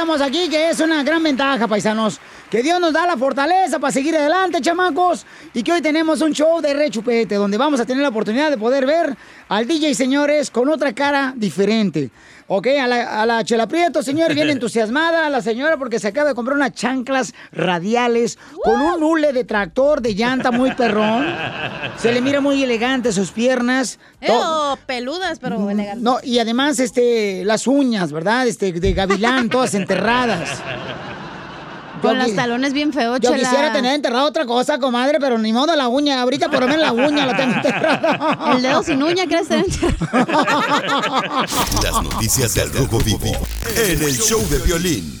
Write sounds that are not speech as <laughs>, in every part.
estamos aquí, que es una gran ventaja, paisanos. Que Dios nos da la fortaleza para seguir adelante, chamacos. Y que hoy tenemos un show de rechupete, donde vamos a tener la oportunidad de poder ver al DJ, señores, con otra cara diferente. Ok, a la, a la Chela Prieto, señor, viene <laughs> entusiasmada la señora porque se acaba de comprar unas chanclas radiales con un hule de tractor de llanta muy perrón. Se le mira muy elegante sus piernas. Ew, peludas, pero elegantes. no, y además, este, las uñas, ¿verdad? Este, de gavilán, todas <laughs> enterradas. Con los talones bien feos, Yo Chela. quisiera tener enterrada otra cosa, comadre, pero ni modo la uña. Ahorita por lo menos la uña la tengo enterrada. El dedo sin uña, ¿crees? Las noticias del Rojo Vivo en el show de violín.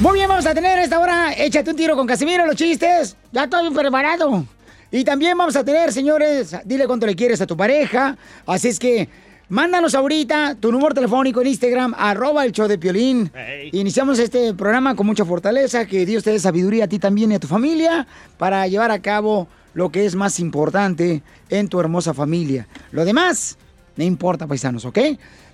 Muy bien, vamos a tener esta hora, échate un tiro con Casimiro, los chistes. Ya estoy preparado. Y también vamos a tener, señores, dile cuánto le quieres a tu pareja. Así es que mándanos ahorita tu número telefónico en Instagram, arroba el show de Piolín. Iniciamos este programa con mucha fortaleza, que Dios te dé sabiduría a ti también y a tu familia para llevar a cabo lo que es más importante en tu hermosa familia. Lo demás, no importa, paisanos, ¿ok?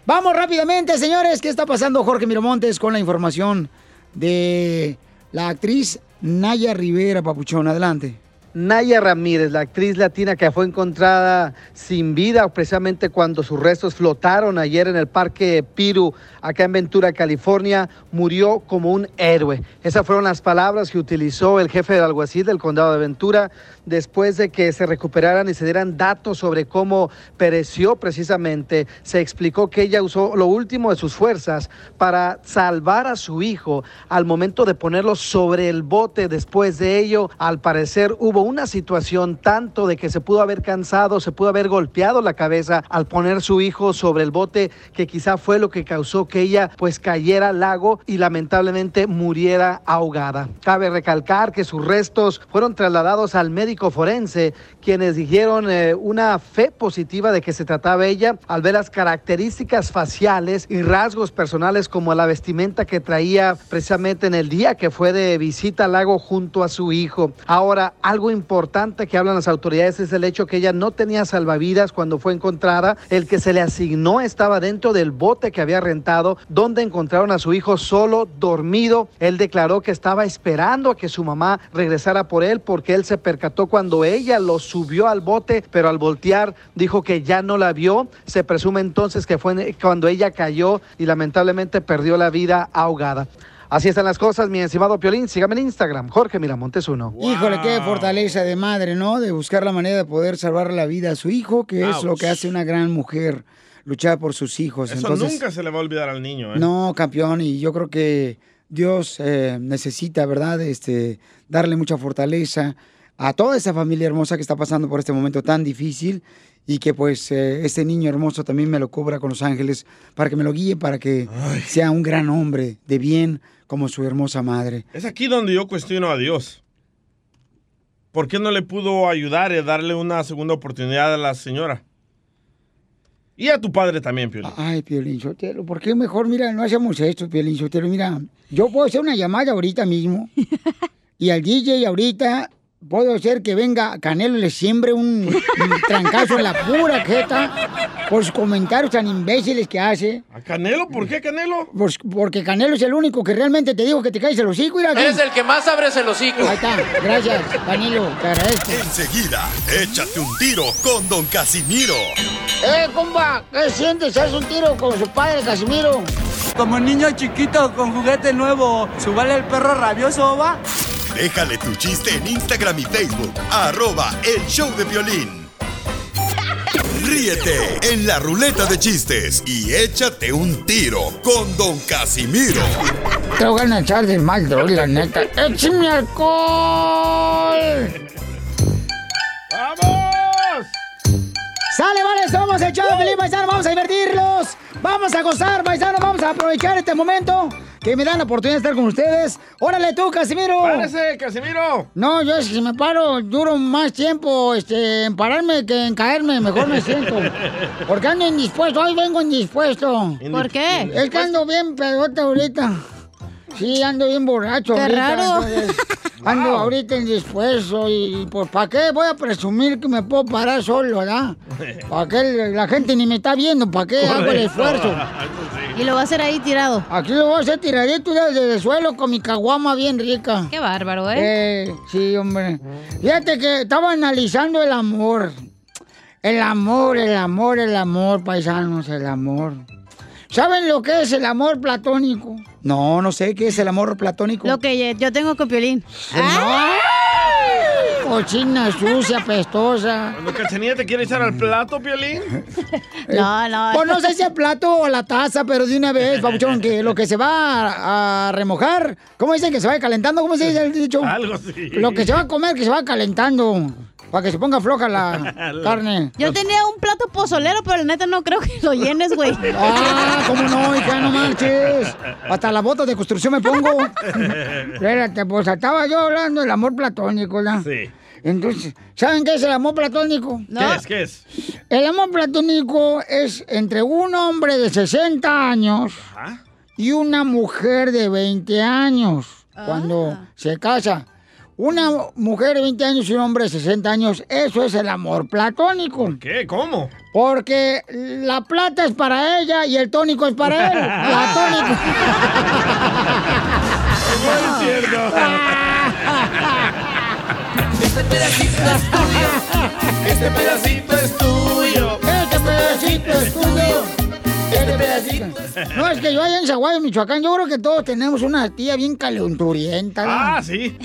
Vamos rápidamente, señores. ¿Qué está pasando Jorge Miramontes con la información de la actriz Naya Rivera, Papuchón? Adelante. Naya Ramírez, la actriz latina que fue encontrada sin vida precisamente cuando sus restos flotaron ayer en el Parque Piru, acá en Ventura, California, murió como un héroe. Esas fueron las palabras que utilizó el jefe del alguacil del condado de Ventura después de que se recuperaran y se dieran datos sobre cómo pereció precisamente. Se explicó que ella usó lo último de sus fuerzas para salvar a su hijo al momento de ponerlo sobre el bote. Después de ello, al parecer hubo una situación tanto de que se pudo haber cansado, se pudo haber golpeado la cabeza al poner su hijo sobre el bote, que quizá fue lo que causó que ella pues cayera al lago y lamentablemente muriera ahogada. Cabe recalcar que sus restos fueron trasladados al médico forense, quienes dijeron eh, una fe positiva de que se trataba ella al ver las características faciales y rasgos personales como la vestimenta que traía precisamente en el día que fue de visita al lago junto a su hijo. Ahora, algo importante que hablan las autoridades es el hecho que ella no tenía salvavidas cuando fue encontrada. El que se le asignó estaba dentro del bote que había rentado, donde encontraron a su hijo solo, dormido. Él declaró que estaba esperando a que su mamá regresara por él porque él se percató cuando ella lo subió al bote, pero al voltear dijo que ya no la vio. Se presume entonces que fue cuando ella cayó y lamentablemente perdió la vida ahogada. Así están las cosas, mi estimado Piolín. Sígame en Instagram, Jorge Miramontes uno. Híjole, qué fortaleza de madre, ¿no? De buscar la manera de poder salvar la vida a su hijo, que es lo que hace una gran mujer, luchar por sus hijos. Eso Entonces, nunca se le va a olvidar al niño, ¿eh? No, campeón, y yo creo que Dios eh, necesita, ¿verdad? Este, darle mucha fortaleza a toda esa familia hermosa que está pasando por este momento tan difícil y que pues eh, este niño hermoso también me lo cubra con los ángeles para que me lo guíe, para que sea un gran hombre de bien como su hermosa madre. Es aquí donde yo cuestiono a Dios. ¿por qué no le pudo ayudar y darle una segunda oportunidad a la señora? Y a tu padre también, Piolín. Ay, Piolín Sotelo, ¿por qué mejor, mira, no hacemos esto, Piolín Sotelo? Mira, yo puedo hacer una llamada ahorita mismo <laughs> y al DJ ahorita puedo hacer que venga Canelo y le siembre un, un trancazo en la pura jeta por sus comentarios tan imbéciles que hace. ¿A Canelo? ¿Por qué Canelo? Pues porque Canelo es el único que realmente te digo que te caes el hocico. Mira. Eres el que más abres el hocico. Ahí está, gracias, Canelo, te agradezco. Enseguida, échate un tiro con Don Casimiro. Eh, compa, ¿qué sientes? ¿Haz un tiro con su padre, Casimiro? Como niño chiquito con juguete nuevo, ¿subale el perro rabioso, va? Déjale tu chiste en Instagram y Facebook, arroba el show de violín. Ríete en la ruleta de chistes y échate un tiro con Don Casimiro. Te voy a echar de mal, droga, la neta. ¡Échame alcohol! ¡Vamos! ¡Sale, vale! Somos el show de Pelín, paisano. Vamos a divertirlos. Vamos a gozar, paisano. Vamos a aprovechar este momento que me dan la oportunidad de estar con ustedes. ¡Órale tú, Casimiro! ¡Párese, Casimiro! No, yo si me paro, duro más tiempo este, en pararme que en caerme. Mejor me siento. Porque ando indispuesto. Hoy vengo indispuesto. ¿Por qué? Es que ando bien pedote ahorita. Sí, ando bien borracho Qué ahorita. raro. entonces, <laughs> Ando ahorita indispuesto y pues ¿para qué voy a presumir que me puedo parar solo, verdad? <laughs> ¿Para qué la gente ni me está viendo? ¿Para qué hago el esfuerzo? Y lo va a hacer ahí tirado. Aquí lo voy a hacer tiradito desde el suelo con mi caguama bien rica. Qué bárbaro, ¿eh? Eh, sí, hombre. Fíjate que estaba analizando el amor. El amor, el amor, el amor, paisanos, el amor. ¿Saben lo que es el amor platónico? No, no sé qué es el amor platónico. Lo que yo tengo con Piolín. ¡Ay! Cochina, sucia, pestosa. Cuando Cachanilla te quiere echar al plato, Piolín. <laughs> No, no. Pues no sé si el plato o la taza, pero de una vez, Pabuchón, que lo que se va a, a remojar, ¿cómo dicen que se va calentando? ¿Cómo se dice el dicho? Algo así. Lo que se va a comer, que se va calentando. Para que se ponga floja la <laughs> carne. Yo tenía un plato pozolero, pero la neta no creo que lo llenes, güey. <laughs> Ah, ¿cómo no, hija? No marches. Hasta la bota de construcción me pongo. Espérate, pues estaba yo hablando del amor platónico, ¿verdad? Sí. Entonces, ¿saben qué es el amor platónico? ¿Qué es? ¿Qué es? El amor platónico es entre un hombre de 60 años y una mujer de 20 años cuando se casa. Una mujer de 20 años y un hombre de 60 años, eso es el amor platónico. ¿Qué? ¿Cómo? Porque la plata es para ella y el tónico es para él. <laughs> Platónico. No es cierto. Este pedacito es tuyo. Este pedacito es tuyo. Este pedacito es tuyo. Este pedacito. No, es que yo allá en Zaguayo, Michoacán, yo creo que todos tenemos una tía bien calenturienta. Ah, sí.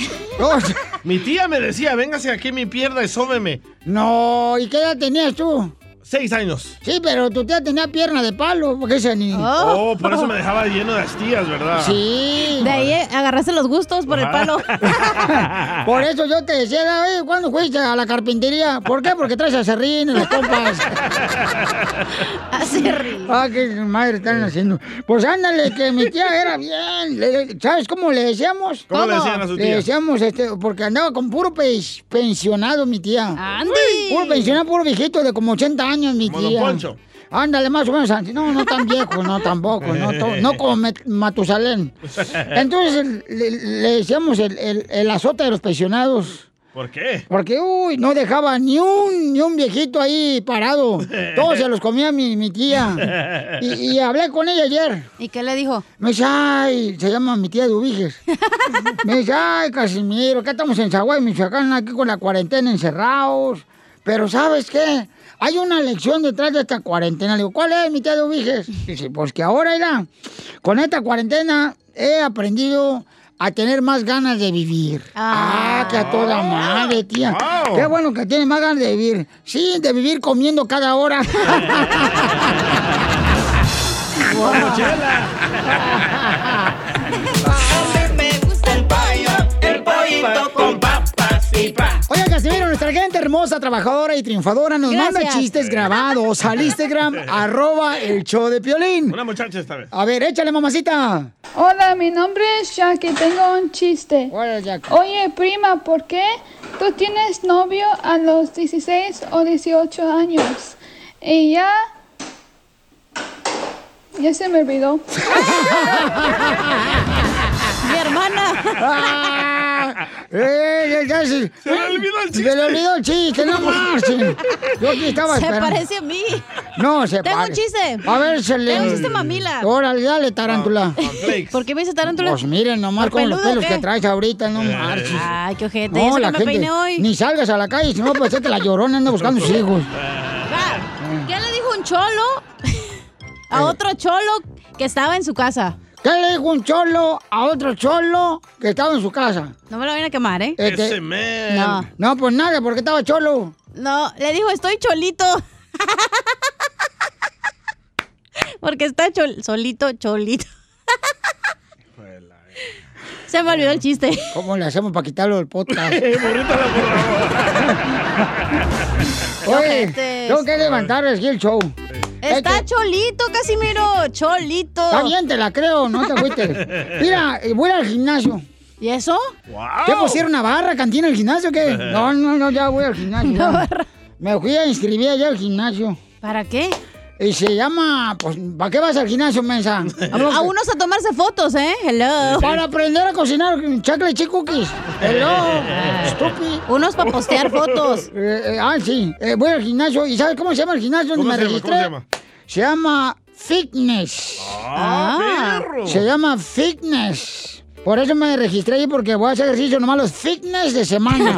Mi tía me decía, véngase aquí mi pierna y sóbeme. No, ¿y qué edad tenías tú? Seis años. Sí, pero tu tía tenía pierna de palo, porque ese ni... Oh, por eso me dejaba lleno de astillas, ¿verdad? Sí. De ahí eh, agarraste los gustos por el palo. <laughs> Por eso yo te decía, oye, ¿cuándo fuiste a la carpintería? ¿Por qué? Porque traes acerrín en los compas. <laughs> Acerrín. Ah, qué madre están haciendo. Pues ándale, que mi tía era bien. Le- ¿Sabes cómo le decíamos? ¿Cómo le decían a su Le tía? decíamos, este, porque andaba con puro pe- pensionado mi tía. ¡Andy! Puro pensionado, puro viejito de como 80 años mi Como don tía. Poncho. Ándale, más o menos. No, no tan viejo, no tampoco. No, to- no como <laughs> Matusalén. Entonces le, le decíamos el, el- el azote de los pensionados. ¿Por qué? Porque, uy, no dejaba ni un, ni un viejito ahí parado. Todos se los comía mi, mi tía. Y, y hablé con ella ayer. ¿Y qué le dijo? Me dice, ay, se llama mi tía de Ubiges. <laughs> Me dice, ay, Casimiro, acá estamos en Zaguay, Michoacán, aquí con la cuarentena encerrados. Pero, ¿sabes qué? Hay una lección detrás de esta cuarentena. Le digo, ¿cuál es, mi tía de Ubiges? Dice, pues que ahora, mira, con esta cuarentena he aprendido a tener más ganas de vivir. Ah, que a toda madre, tía. Wow. Qué bueno que tiene más ganas de vivir. Sí, de vivir comiendo cada hora. <laughs> <laughs> Oiga, Casimiro, nuestra gente hermosa, trabajadora y triunfadora nos manda chistes grabados al Instagram, arroba el show de Piolín. Una muchacha esta vez. A ver, échale, mamacita. Hola, mi nombre es Jackie, tengo un chiste. Oye, prima, ¿por qué tú tienes novio a los 16 o 18 años? Y ya... Ya se me olvidó. <laughs> Mi hermana. <laughs> <laughs> Eh, ya, ya se, Se le olvidó el chiste. Se le olvidó el chiste, no marchen. Yo aquí estaba Se esperando. parece a mí. No, se Tengo un parece. chiste. A ver, se le... Tengo un chiste mamila. Órale, dale, tarántula. ¿Por qué me dice tarántula? Pues miren nomás ¿Por con los peludo o pelos qué? que traes ahorita, no marches. Ay, qué ojete. ¿y eso que me peiné hoy? ni salgas a la calle, si no, pues que la llorona anda buscando sus hijos. ¿Qué le dijo un cholo a otro cholo que estaba en su casa? ¿Qué le dijo un cholo a otro cholo que estaba en su casa? No me lo vayan a quemar, ¿eh? Este, man. No. No, pues nada, porque estaba cholo. No, le dijo, estoy cholito. <laughs> Porque está chol- solito, cholito. <laughs> Se me olvidó el chiste. ¿Cómo le hacemos para quitarlo del podcast? <laughs> Oye, tengo que levantar aquí el show. Está cholito, Casimiro, cholito. Está bien, te la creo, no te fuiste. <laughs> Mira, eh, voy al gimnasio. ¿Y eso? ¿Qué pusieron una barra, cantina el gimnasio o qué? <laughs> No, no, no, ya voy al gimnasio. <laughs> Una barra. Me fui a inscribir allá al gimnasio. ¿Para qué? Y se llama, pues, ¿para qué vas al gimnasio, mensa? <laughs> A unos a tomarse fotos, ¿eh? Hello. Para aprender a cocinar chip cookies. Hello, <laughs> estúpido. Unos para postear fotos. <laughs> Eh, eh, ah, sí. Eh, voy al gimnasio. ¿Y sabes cómo se llama el gimnasio donde ¿Cómo me se llama? registré? ¿Cómo se llama? Se llama Fitness. Ah, perro. Se llama Fitness. Por eso me registré ahí porque voy a hacer ejercicio nomás los fitness de semana.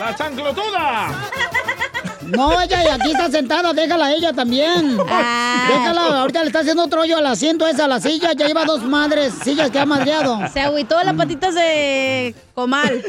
¡La chanclotuda! No, ella y aquí está sentada, déjala a ella también. Ah. Déjala, ahorita le está haciendo otro hoyo al asiento esa, a la silla, ya lleva dos madres, sillas que ha madreado. Se agüitó las patitas de comal.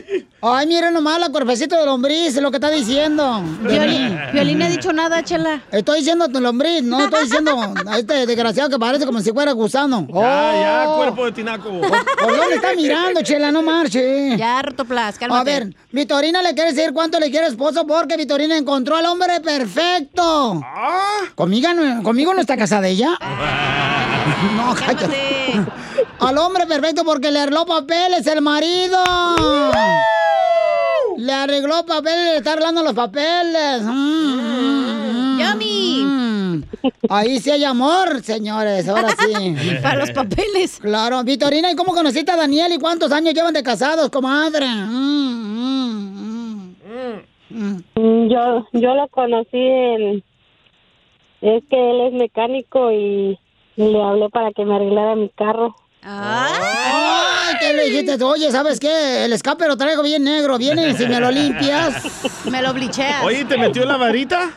Ay, miren nomás la cuerpecito de lombriz, es lo que está diciendo. Violín. Violín no ha dicho nada, chela. Estoy diciendo tu lombriz, no estoy diciendo a este desgraciado que parece como si fuera gusano. Ya, ya, Oh. cuerpo de tinaco. ¿Por dónde está mirando, chela? No marche. Ya, Rotoplas, A cálmate. ver, Vitorina le quiere decir cuánto le quiere esposo porque Vitorina encontró al hombre perfecto. Ah. ¿Conmigo no, ¿Conmigo no está casada ella? <laughs> No, cállate. Al hombre perfecto porque le arregló papeles el marido. Le arregló papeles, le está arreglando los papeles. Mm, Yummy. Ahí sí hay amor, señores, ahora sí. <laughs> Para los papeles. Claro, Vitorina, ¿y cómo conociste a Daniel y cuántos años llevan de casados, comadre? Mm, Yo, yo lo conocí en... Es que él es mecánico y le hablé para que me arreglara mi carro. Ay, ¿qué le dijiste? Oye, ¿sabes qué? El escape lo traigo bien negro. Viene si me lo limpias. Me lo blicheas. Oye, ¿te metió la varita?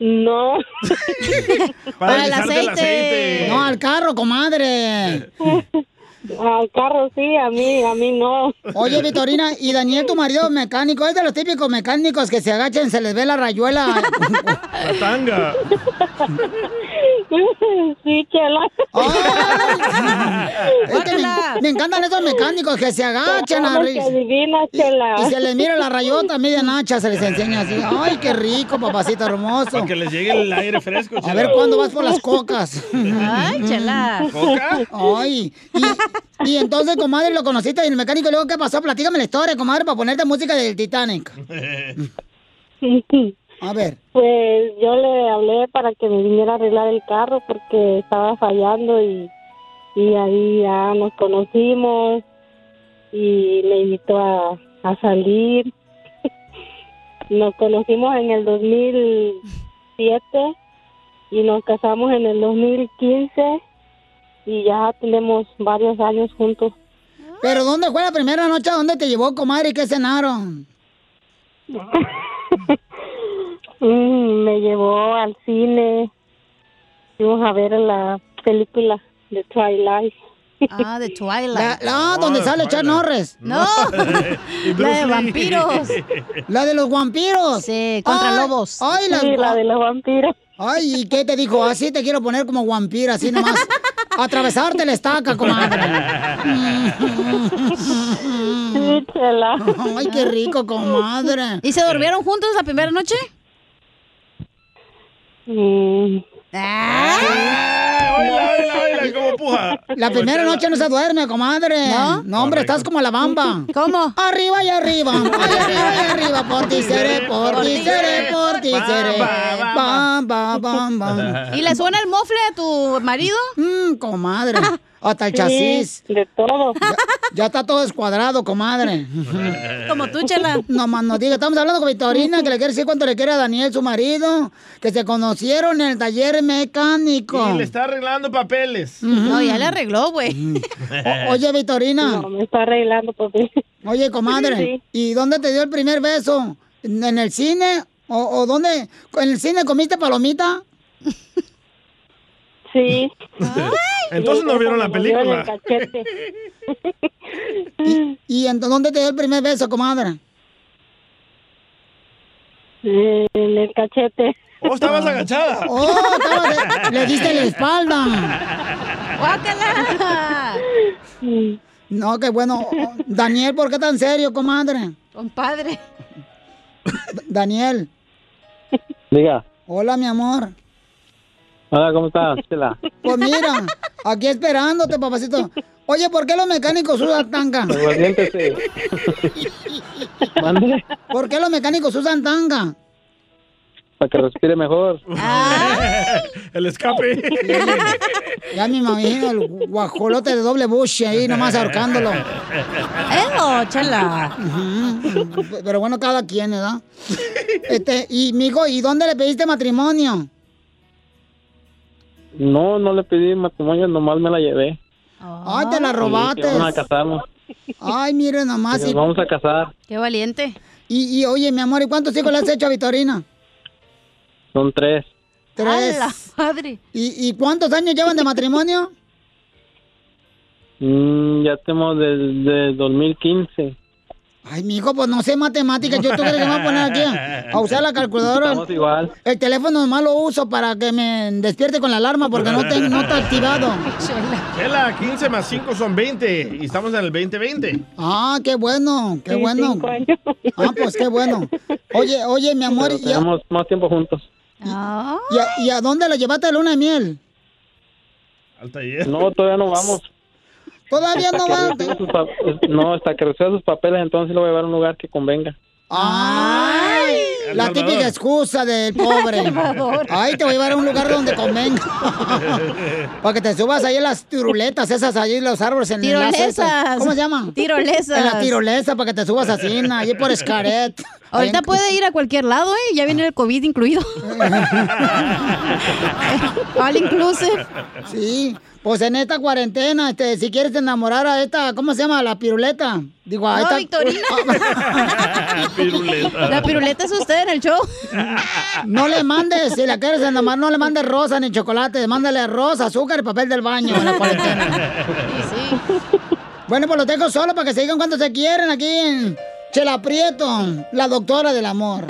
No. <laughs> Para el aceite. No, al carro, comadre. <laughs> Al carro sí, a mí, a mí no. Oye, Vitorina, ¿y Daniel, tu marido es mecánico? Es de los típicos mecánicos que se agachan, se les ve la rayuela. La tanga. <laughs> Sí, chela. Es que me, me encantan esos mecánicos que se agachan. ¿Cómo a- que adivinas, chela? Y se les mira la rayota media nacha, se les enseña así. Ay, qué rico, papacito hermoso. Para que les llegue el aire fresco, A chela. ver cuándo vas por las cocas. Ay, chela. ¿Coca? Ay. Y, y entonces, comadre, lo conociste y el mecánico, y luego, ¿qué pasó? Platícame la historia, comadre, para ponerte música del Titanic. A ver. Pues yo le hablé para que me viniera a arreglar el carro porque estaba fallando y, y ahí ya nos conocimos y me invitó a, a salir. <laughs> Nos conocimos en el 2007 y nos casamos en el 2015 y ya tenemos varios años juntos. ¿Pero dónde fue la primera noche? ¿A dónde te llevó, comadre? ¿Y qué cenaron? <laughs> Mm, me llevó al cine. Fuimos a ver la película de Twilight. Ah, de <laughs> Twilight. La, la- donde sale Chuck Norris. <laughs> No, la de vampiros. La de los vampiros. Sí, contra Ay, lobos. Ay, Sí, la de los vampiros. Ay, ¿y qué te dijo? Así te quiero poner como vampira, así nomás. Atravesarte la estaca, comadre. Sí, chela. Ay, qué rico, comadre. ¿Y se durmieron juntos la primera noche? Mm, Oíla, oíla, oíla, cómo puja. La primera noche no se duerme, comadre. ¿No? hombre, estás como la bamba. ¿Cómo? Arriba y arriba. <laughs> Ay, arriba y arriba. Por ti seré, por ti seré, por ti seré. Bam, bam, bam, bam. ¿Y le suena el mofle a tu marido? Mmm, comadre. <laughs> Hasta el Sí, chasis. de todo. Ya, ya está todo descuadrado, comadre. Como tú, chela. No más no diga, estamos hablando con Victorina, que le quiere decir cuánto le quiere a Daniel, su marido, que se conocieron en el taller mecánico. Y le está arreglando papeles. No, ya le arregló, güey. Oye, Victorina. No, me está arreglando, papi. Oye, comadre, Sí. ¿y dónde te dio el primer beso? ¿En en el cine? ¿O, o dónde? ¿En el cine comiste palomita? Sí. Entonces no vieron la película. <laughs> ¿Y, y en dónde te dio el primer beso, comadre? En el cachete. Oh, estabas agachada. ¡Oh, estaba de- le diste la espalda! ¡Guácala! No, qué bueno. Daniel, ¿por qué tan serio, comadre? Compadre. Daniel, Diga, hola, mi amor. Hola, ¿cómo estás, Chela? Pues mira, aquí esperándote, papacito. Oye, ¿por qué los mecánicos usan tanga? Pues siéntese. Mande, ¿Por qué los mecánicos usan tanga? para que respire mejor. El escape. Ya me imagino el guajolote de doble bush ahí nomás ahorcándolo. ¡Eso, chela! Pero bueno, cada quien, ¿verdad? Este, y mijo, ¿y dónde le pediste matrimonio? No, no le pedí matrimonio, nomás me la llevé. Ay, te la robaste. Vamos a casarnos. Ay, mire nomás. Nos y- vamos a casar. ¡Qué valiente! Y, y oye, mi amor, ¿y cuántos hijos le has hecho a Vitorina? Son tres. Tres. ¡A la madre! ¿Y, y cuántos años llevan de matrimonio? <laughs> Mm, ya tenemos desde 2015. Ay, mijo, pues no sé matemáticas. Yo tú crees que me voy a poner aquí a, a usar la calculadora. Estamos igual. El teléfono nomás lo uso para que me despierte con la alarma porque no, te- no está activado. <laughs> Chela, 15 más 5 son 20. Y estamos en el 2020. Ah, qué bueno, qué Sí, bueno. cinco años. Ah, pues qué bueno. Oye, oye, mi amor, Pero ¿y a, tenemos más tiempo juntos. Ah. y a- y a dónde la llevaste de luna de miel? Al taller. No, todavía no vamos. Todavía no Hasta que va. no, hasta que reciba sus papeles, entonces lo voy a llevar a un lugar que convenga. Ay, la típica excusa del <laughs> pobre. Ay, te voy a llevar a un lugar donde convenga. <laughs> Para que te subas ahí en las tiruletas, esas ahí en los árboles en. Tirolesas. ¿Cómo se llama? Tirolesas. En la tirolesa para que te subas así, ahí por Escaret. Ahorita en- puede ir a cualquier lado, ¿eh? Ya viene el COVID incluido. <laughs> All inclusive. Sí, pues en esta cuarentena, este, si quieres enamorar a esta, ¿cómo se llama? La piruleta. Digo, a No, esta... Victorina. <laughs> <laughs> Piruleta. La piruleta es usted en el show. No le mandes, si la quieres enamorar, no le mandes rosa ni chocolate, mándale arroz, azúcar y papel del baño en la cuarentena. <laughs> Bueno, pues los dejo solo para que se digan cuánto se quieren aquí en Chela Prieto, la doctora del amor.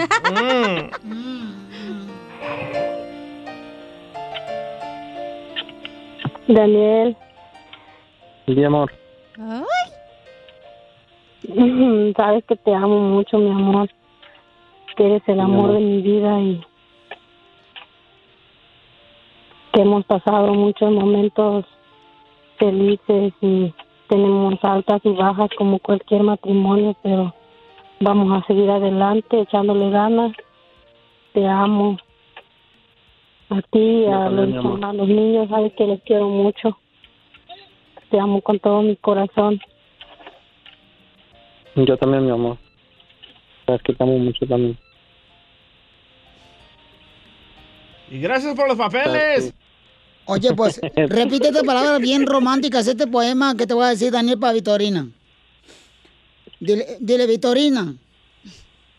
Daniel, Sí, amor. <laughs> sabes que te amo mucho, mi amor. Que eres el amor de mi vida y que hemos pasado muchos momentos felices y tenemos altas y bajas como cualquier matrimonio, pero vamos a seguir adelante echándole ganas. Te amo. A ti, a también, los, a los niños, sabes que los quiero mucho. Te amo con todo mi corazón. Yo también, mi amor. Sabes que te amo mucho también. Y gracias por los papeles. Oye, pues, <laughs> repite estas palabras bien románticas, este poema que te voy a decir, Daniel, para Vitorina. Dile, dile, Vitorina,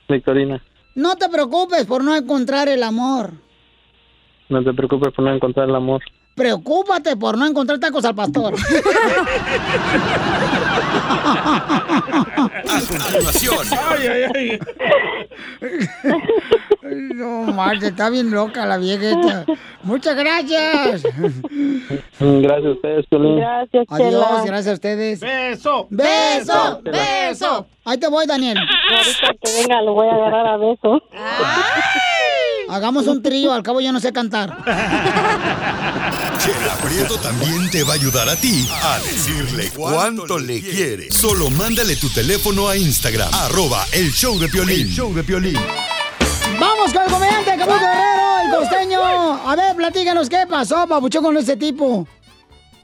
Victorina, no te preocupes por no encontrar el amor. No te preocupes por no encontrar el amor. Preocúpate por no encontrar tacos al pastor. <laughs> A continuación, Ay, ay, ay. No, Marta, está bien loca la viejita. Muchas gracias. Gracias a ustedes, Piolín. Gracias, Adiós, Chela. gracias a ustedes. Beso. ¡Beso! ¡Beso! Ahí te voy, Daniel. Ahorita que venga lo voy a agarrar a beso. Hagamos un trío, al cabo yo no sé cantar. <laughs> Chela Prieto también te va a ayudar a ti a decirle cuánto le quiere. Solo mándale tu teléfono a Instagram, arroba el show de Piolín. El show de Piolín. Vamos con el comediante Caputo Guerrero, el costeño. A ver, platícanos qué pasó, papuchón, con ese tipo.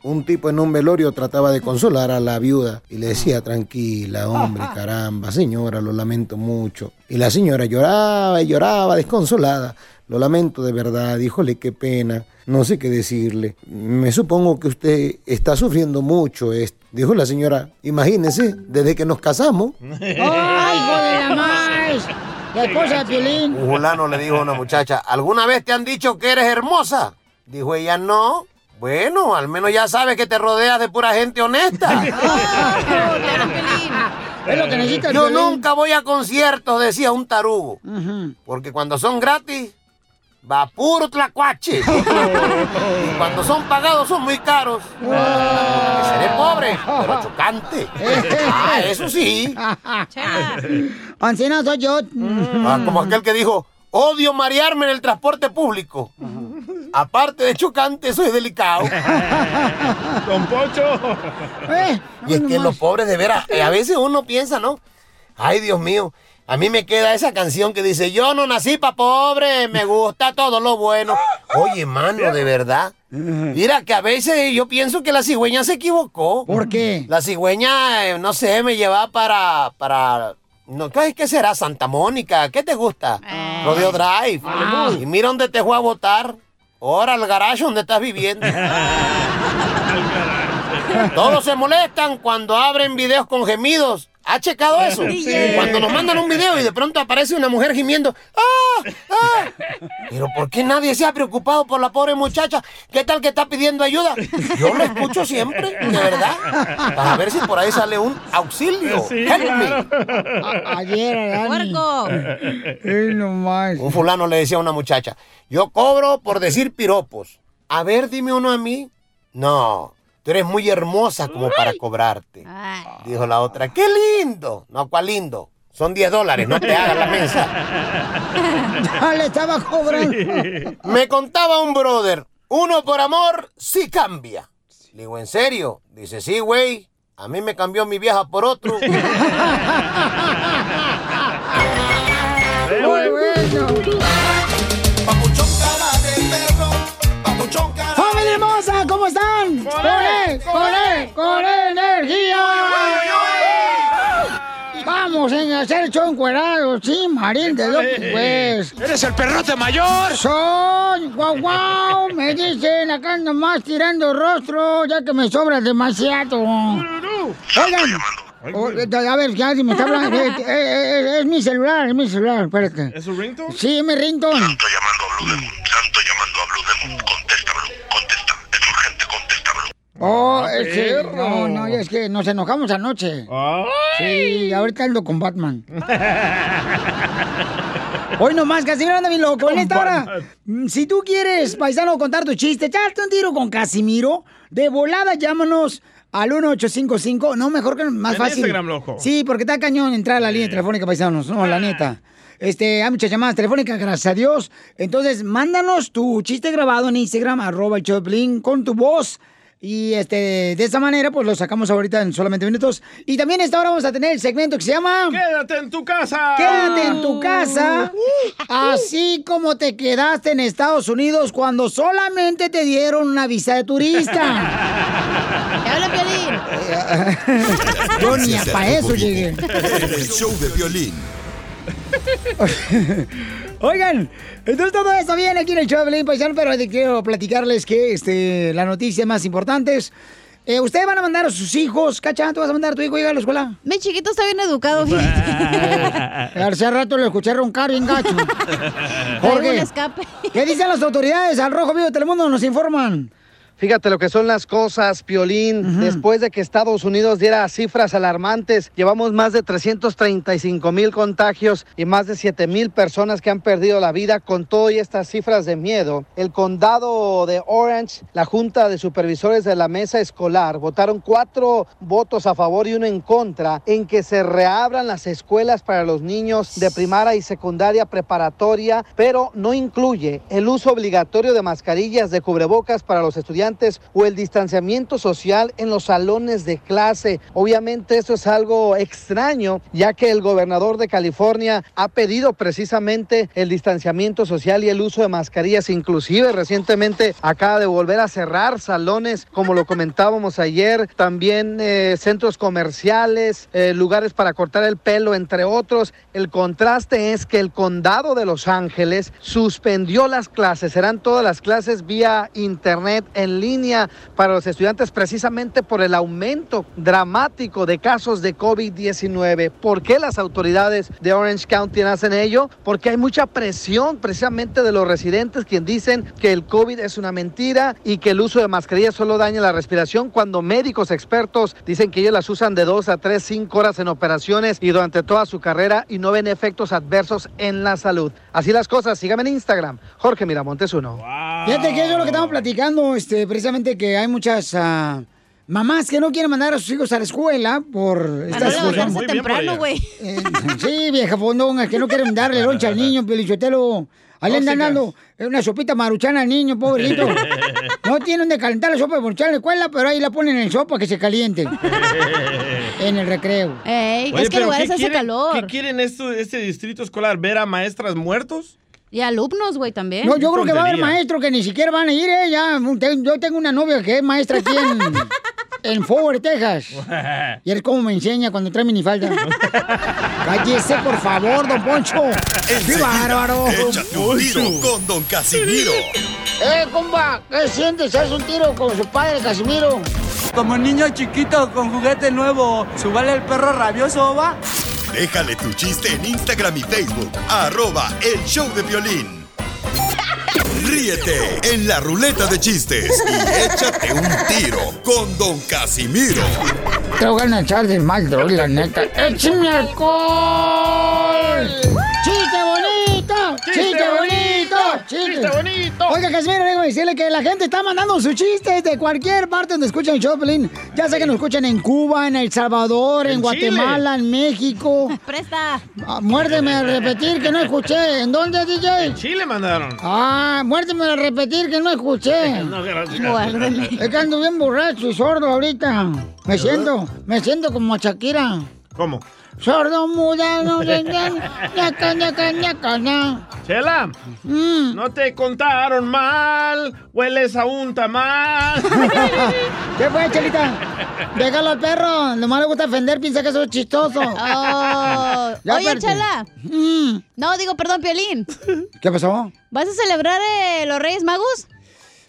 Un tipo en un velorio trataba de consolar a la viuda y le decía, tranquila, hombre, <laughs> caramba, señora, lo lamento mucho. Y la señora lloraba y lloraba, desconsolada. Lo lamento de verdad, híjole, qué pena. No sé qué decirle. Me supongo que usted está sufriendo mucho. es- Dijo la señora, imagínese, desde que nos casamos. <laughs> ¡Ay, hijo de la más! La esposa de Piolín. Un fulano le dijo a una muchacha, ¿alguna vez te han dicho que eres hermosa? Dijo ella, no. Bueno, al menos ya sabes que te rodeas de pura gente honesta. <laughs> Es lo que necesita el Yo nunca voy a conciertos, decía un tarugo. Porque cuando son gratis, va puro tlacuache. <laughs> y cuando son pagados, son muy caros. Seré pobre, pero chocante. ah, eso sí. <laughs> Ancina soy yo. Ah, como aquel que dijo, odio marearme en el transporte público. Aparte de chocante, soy delicado. <laughs> Don Pocho. Eh, Y es que los pobres de veras, eh, a veces uno piensa, ¿no? Ay, Dios mío, a mí me queda esa canción que dice, yo no nací pa' pobre, me gusta todo lo bueno. Oye, mano, de verdad. Mira que a veces yo pienso que la cigüeña se equivocó. ¿Por qué? La cigüeña, eh, no sé, me lleva para, para, no, ¿qué, qué será? Santa Mónica, ¿qué te gusta? Rodeo Drive. Y mira dónde te fue a votar. Ahora al garaje donde estás viviendo. <laughs> Todos se molestan cuando abren videos con gemidos. ¿Ha checado eso? Sí. Cuando nos mandan un video y de pronto aparece una mujer gimiendo. ¡Ah! ¡Ah! Pero ¿por qué nadie se ha preocupado por la pobre muchacha? ¿Qué tal que está pidiendo ayuda? Yo lo escucho siempre, de verdad. Para ver si por ahí sale un auxilio. Sí, Help me. A- ayer. Eh, más. Un fulano le decía a una muchacha, yo cobro por decir piropos. A ver, dime uno a mí. No, tú eres muy hermosa como para cobrarte. Dijo la otra, qué lindo. No, ¿cuál lindo? Son 10 dólares, no te hagas la mensa. <laughs> Ya le estaba cobrando. Me contaba un brother, uno por amor sí cambia. Le digo, ¿en serio? Dice, sí, güey. A mí me cambió mi vieja por otro. <laughs> a hacer el show encuerado, sí, Marín de López, pues. ¡Eres el perrote mayor! Soy, guau, guau, me dicen acá nomás tirando rostro, ya que me sobra demasiado. Oigan, o- a ver, ya si me está hablando, eh, eh, eh, es mi celular, es mi celular, espérate. ¿Es su ringtone? Sí, es mi ringtone. Oh, es que, perro. no, no, es que nos enojamos anoche. Sí, ahorita ando con Batman. <laughs> Hoy nomás, Casimiro anda bien loco. En esta hora, mm, si tú quieres, paisano, contar tu chiste, echarte un tiro con Casimiro, de volada llámanos al 1855. No, mejor que más En fácil. Instagram, loco. Sí, porque está cañón entrar a la línea telefónica, paisanos. No, la neta. Este, hay muchas llamadas telefónicas, gracias a Dios. Entonces, mándanos tu chiste grabado en Instagram, arroba el Choplin, con tu voz. Y este, de esta manera, pues lo sacamos ahorita en solamente minutos. Y también a esta hora vamos a tener el segmento que se llama Quédate en tu casa. Quédate en tu casa. Así como te quedaste en Estados Unidos cuando solamente te dieron una visa de turista. <laughs> habla Piolín! <laughs> Yo ni para eso llegué. El show de violín. <laughs> Oigan, entonces todo está bien aquí en el show de Pelín Paisano, pero quiero platicarles que este, las noticias más importantes. Eh, ¿Ustedes van a mandar a sus hijos? Cacha, ¿tú vas a mandar a tu hijo a a la escuela? Mi chiquito está bien educado, <laughs> fíjate. Hace rato lo escuché roncar bien gacho. <laughs> Jorge. ¿qué dicen las autoridades? Al Rojo Vivo de Telemundo nos informan. Fíjate lo que son las cosas, Piolín. Después de que Estados Unidos diera cifras alarmantes, llevamos más de 335 mil contagios y más de 7 mil personas que han perdido la vida con todas estas cifras de miedo. El condado de Orange, la Junta de Supervisores de la Mesa Escolar, votaron cuatro votos a favor y uno en contra en que se reabran las escuelas para los niños de primaria y secundaria preparatoria, pero no incluye el uso obligatorio de mascarillas de cubrebocas para los estudiantes o el distanciamiento social en los salones de clase. Obviamente esto es algo extraño, ya que el gobernador de California ha pedido precisamente el distanciamiento social y el uso de mascarillas. Inclusive recientemente acaba de volver a cerrar salones, como lo comentábamos ayer, también eh, centros comerciales, eh, lugares para cortar el pelo, entre otros. El contraste es que el condado de Los Ángeles suspendió las clases, serán todas las clases vía internet en línea para los estudiantes precisamente por el aumento dramático de casos de COVID-19. ¿Por qué las autoridades de Orange County hacen ello? Porque hay mucha presión precisamente de los residentes quien dicen que el COVID es una mentira y que el uso de mascarillas solo daña la respiración cuando médicos expertos dicen que ellos las usan de dos a tres, cinco horas en operaciones y durante toda su carrera y no ven efectos adversos en la salud. Así las cosas, síganme en Instagram, Jorge Miramontes uno. Fíjate que eso es lo que estamos platicando, este, precisamente que hay muchas ah, mamás que no quieren mandar a sus hijos a la escuela por esta no situación. levantarse temprano, güey. Eh, sí, vieja fondonga, que no quieren darle loncha al niño, <laughs> pelichotelo. Ahí le andan dando una sopita maruchana al niño, pobrecito. <laughs> No tienen de calentar la sopa maruchana en la escuela, pero ahí la ponen en sopa que se caliente. <laughs> en el recreo. Ey, Oye, es que lugares ¿qué hace quieren- calor. ¿Qué quieren esto, este distrito escolar? ¿Ver a maestras muertos? Y alumnos, güey, también. No, yo creo que va a haber maestros que ni siquiera van a ir, ¿eh? Ya, yo tengo una novia que es maestra aquí en, <laughs> en Forward, Texas. Y él cómo me enseña cuando trae minifalda. <laughs> Cállese, por favor, don Poncho. ¡Qué bárbaro! Échate un tiro con Don Casimiro. ¡Eh, compa! ¿Qué sientes? ¿Haz un tiro con su padre, Casimiro? Como niño chiquito con juguete nuevo, ¿subale el perro rabioso, va? Déjale tu chiste en Instagram y Facebook. Arroba El Show de Violín. Ríete en la ruleta de chistes y échate un tiro con Don Casimiro. Te voy a echar de mal, droga, la neta. ¡Échame alcohol! ¡Chiste bonito! ¡Chiste bonito! ¡Chiste bonito! Oiga, Casimiro, déjame decirle que la gente está mandando sus chistes de cualquier parte donde escuchan Pelín. Ya sé que nos escuchan en Cuba, en El Salvador, en, En Guatemala, en México. <laughs> Presta. Ah, muérdeme a repetir que no escuché. ¿En dónde, DJ? En Chile mandaron. Ah, muérdeme a repetir que no escuché. <laughs> No, gracias. Muérdeme. Es que ando bien borracho y sordo ahorita. Me siento, me siento como Shakira. ¿Cómo? Sordo, muda, no se ñaca, ñaca, ñaca, ña. Chela, Mm. no te contaron mal, hueles a un tamal. <laughs> ¿Qué fue, Chelita? Déjalo al perro. Nomás le gusta ofender, piensa que eso es chistoso. <laughs> Oh. Oye. Chala. Mm. No, digo, perdón, Piolín. ¿Qué pasó? ¿Vas a celebrar eh, los Reyes Magos?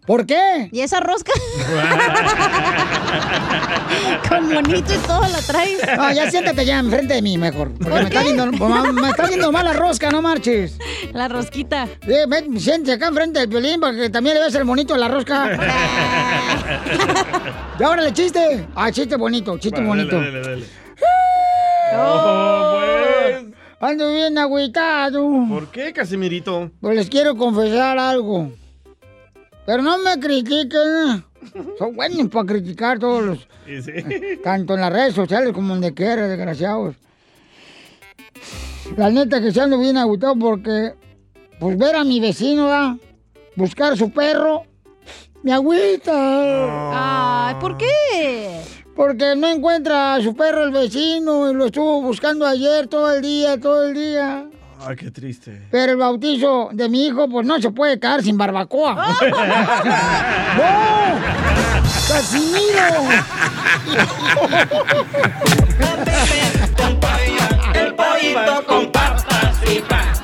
¿Por qué? ¿Y esa rosca? <laughs> Con monito y todo la traes. No, ya siéntate ya enfrente de mí mejor. Porque me está, viendo, me está viendo mal la rosca, no marches. La rosquita. Eh, ven, siéntate acá enfrente del violín para que también le veas el monito a la rosca. y ahora le chiste. Ah, chiste bonito, chiste bonito. dale, dale, dale. Oh, pues. Ando bien agüitado. ¿Por qué, Casimirito? Pues les quiero confesar algo. Pero no me critiquen. <laughs> Son buenos para criticar todos los. Sí, sí. <laughs> Tanto en las redes sociales como donde quiera, desgraciados. La neta que se ando bien agüitado porque. Pues ver a mi vecino, ¿verdad? Buscar su perro. Me agüita. Ay, ¿por qué? Porque no encuentra a su perro el vecino y lo estuvo buscando ayer todo el día, todo el día. Ay, qué triste. Pero el bautizo de mi hijo, pues no se puede caer sin barbacoa. <laughs> ¡No! ¡Casimiro! el pollito con papas y papas.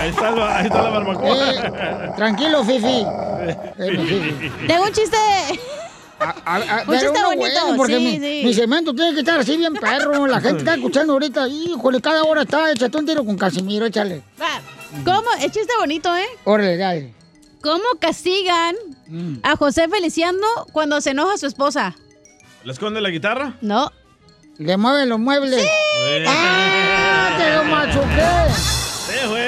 ahí está la barbacoa. Eh, tranquilo, Fifi. <laughs> Eh, Fifi. Tengo un chiste a- a- Un pero chiste uno bonito, bueno, porque sí, mi, sí. mi segmento tiene que estar así bien <laughs> perro. La gente está escuchando ahorita. Híjole, cada hora está. Échate un tiro con Casimiro, échale. ¿Cómo? Es chiste bonito, ¿eh? Órale, dale. ¿Cómo castigan a José Feliciano cuando se enoja su esposa? ¿Le esconde la guitarra? No. Le mueven los muebles. Eh. ¡Ah! ¡Te lo machuqué!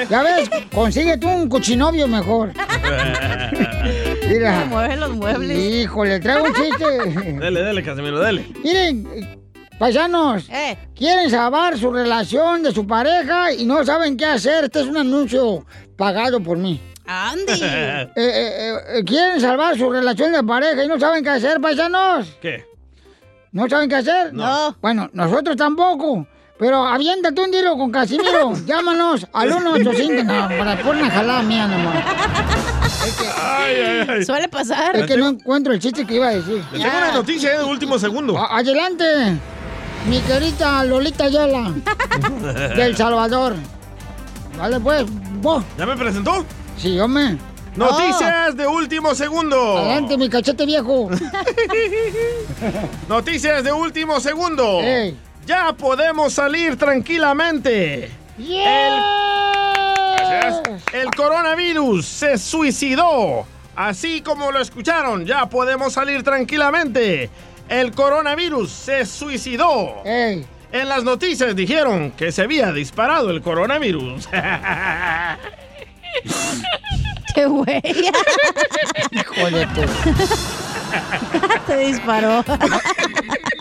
Ya ves, consigue tú un cuchinovio mejor. <laughs> Mira. Le mueven los muebles. Híjole, traigo un chiste. Dale, dale, Casimiro, dale. Miren, paisanos, Eh. quieren salvar su relación de su pareja y no saben qué hacer. Este es un anuncio pagado por mí. Andy. <laughs> Eh, eh, eh, eh, quieren salvar su relación de pareja y no saben qué hacer, paisanos. ¿Qué? ¿No saben qué hacer? No. Bueno, nosotros tampoco. Pero aviéntate un tiro con Casimiro. <laughs> Llámanos al 185. No, para poner una jalada mía nomás. Ay, ay, ay. Suele pasar. Es que no encuentro el chiste que iba a decir. Le tengo una noticia eh, de último segundo. A- adelante, mi querida Lolita Ayala, <laughs> del Salvador. Vale, pues, vos. ¿Ya me presentó? Sí, hombre. Noticias de último segundo. Adelante, mi cachete viejo. <laughs> Noticias de último segundo. Ey. Ya podemos salir tranquilamente. Gracias. El coronavirus se suicidó. Así como lo escucharon, ya podemos salir tranquilamente. El coronavirus se suicidó. Ey. En las noticias dijeron que se había disparado el coronavirus. <laughs> ¡Qué güey! Híjole, tú. Te disparó. <laughs>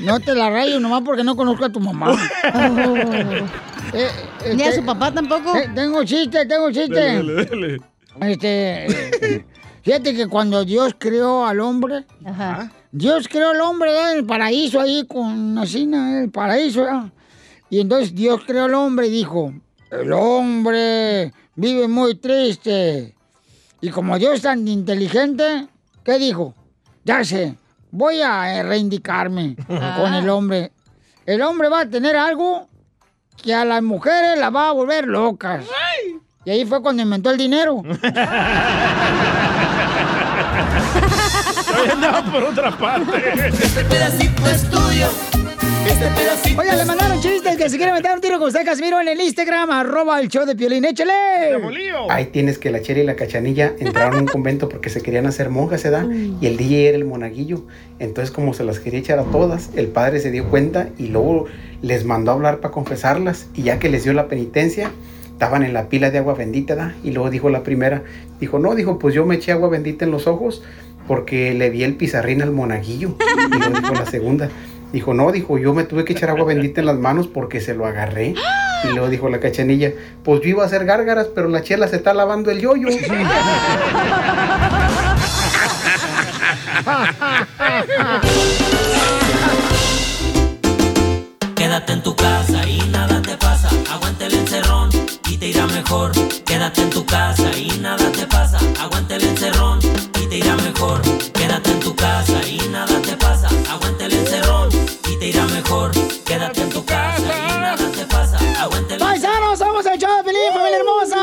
No te la rayo nomás porque no conozco a tu mamá. <laughs> Eh, Ni a este, su papá tampoco. eh, tengo chiste, tengo chiste. Dale, dale, dale. Este, eh, fíjate que cuando Dios creó al hombre, Ajá. Dios creó al hombre en el paraíso ahí con así, el paraíso. ¿verdad? Y entonces Dios creó al hombre y dijo, el hombre vive muy triste. Y como Dios es tan inteligente, ¿qué dijo? Ya sé, voy a eh, reivindicarme con el hombre. El hombre va a tener algo que a las mujeres las va a volver locas. Y ahí fue cuando inventó el dinero. <laughs> Andaba por otra parte. Este pedacito es tuyo. Este pedacito Oiga, le mandaron chistes que si quieren meter un tiro con usted, Casimiro, en el Instagram, arroba el show de Piolín. ¡Échale! Ahí tienes que la Chera y la Cachanilla entraron a un convento porque se querían hacer monjas, ¿se da? Y el DJ era el monaguillo. Entonces, como se las quería echar a todas, el padre se dio cuenta y luego les mandó a hablar para confesarlas. Y ya que les dio la penitencia, estaban en la pila de agua bendita, ¿da? Y luego dijo la primera, dijo, no, dijo, pues yo me eché agua bendita en los ojos porque le vi el pizarrín al monaguillo. Y luego dijo la segunda, dijo, no, dijo, yo me tuve que echar agua bendita en las manos porque se lo agarré. Y luego dijo la cachanilla, pues yo iba a hacer gárgaras, pero la chela se está lavando el yoyo. Quédate en tu casa y nada te pasa. Aguante el encerrón y te irá mejor. Quédate en tu casa y nada te pasa. Aguante el encerrón y te irá mejor. Quédate en tu casa y nada te pasa. Aguante el encerrón y te irá mejor. Quédate en tu casa y nada te pasa. Aguante el ¡Paisanos, vamos a echar feliz, familia hermosa!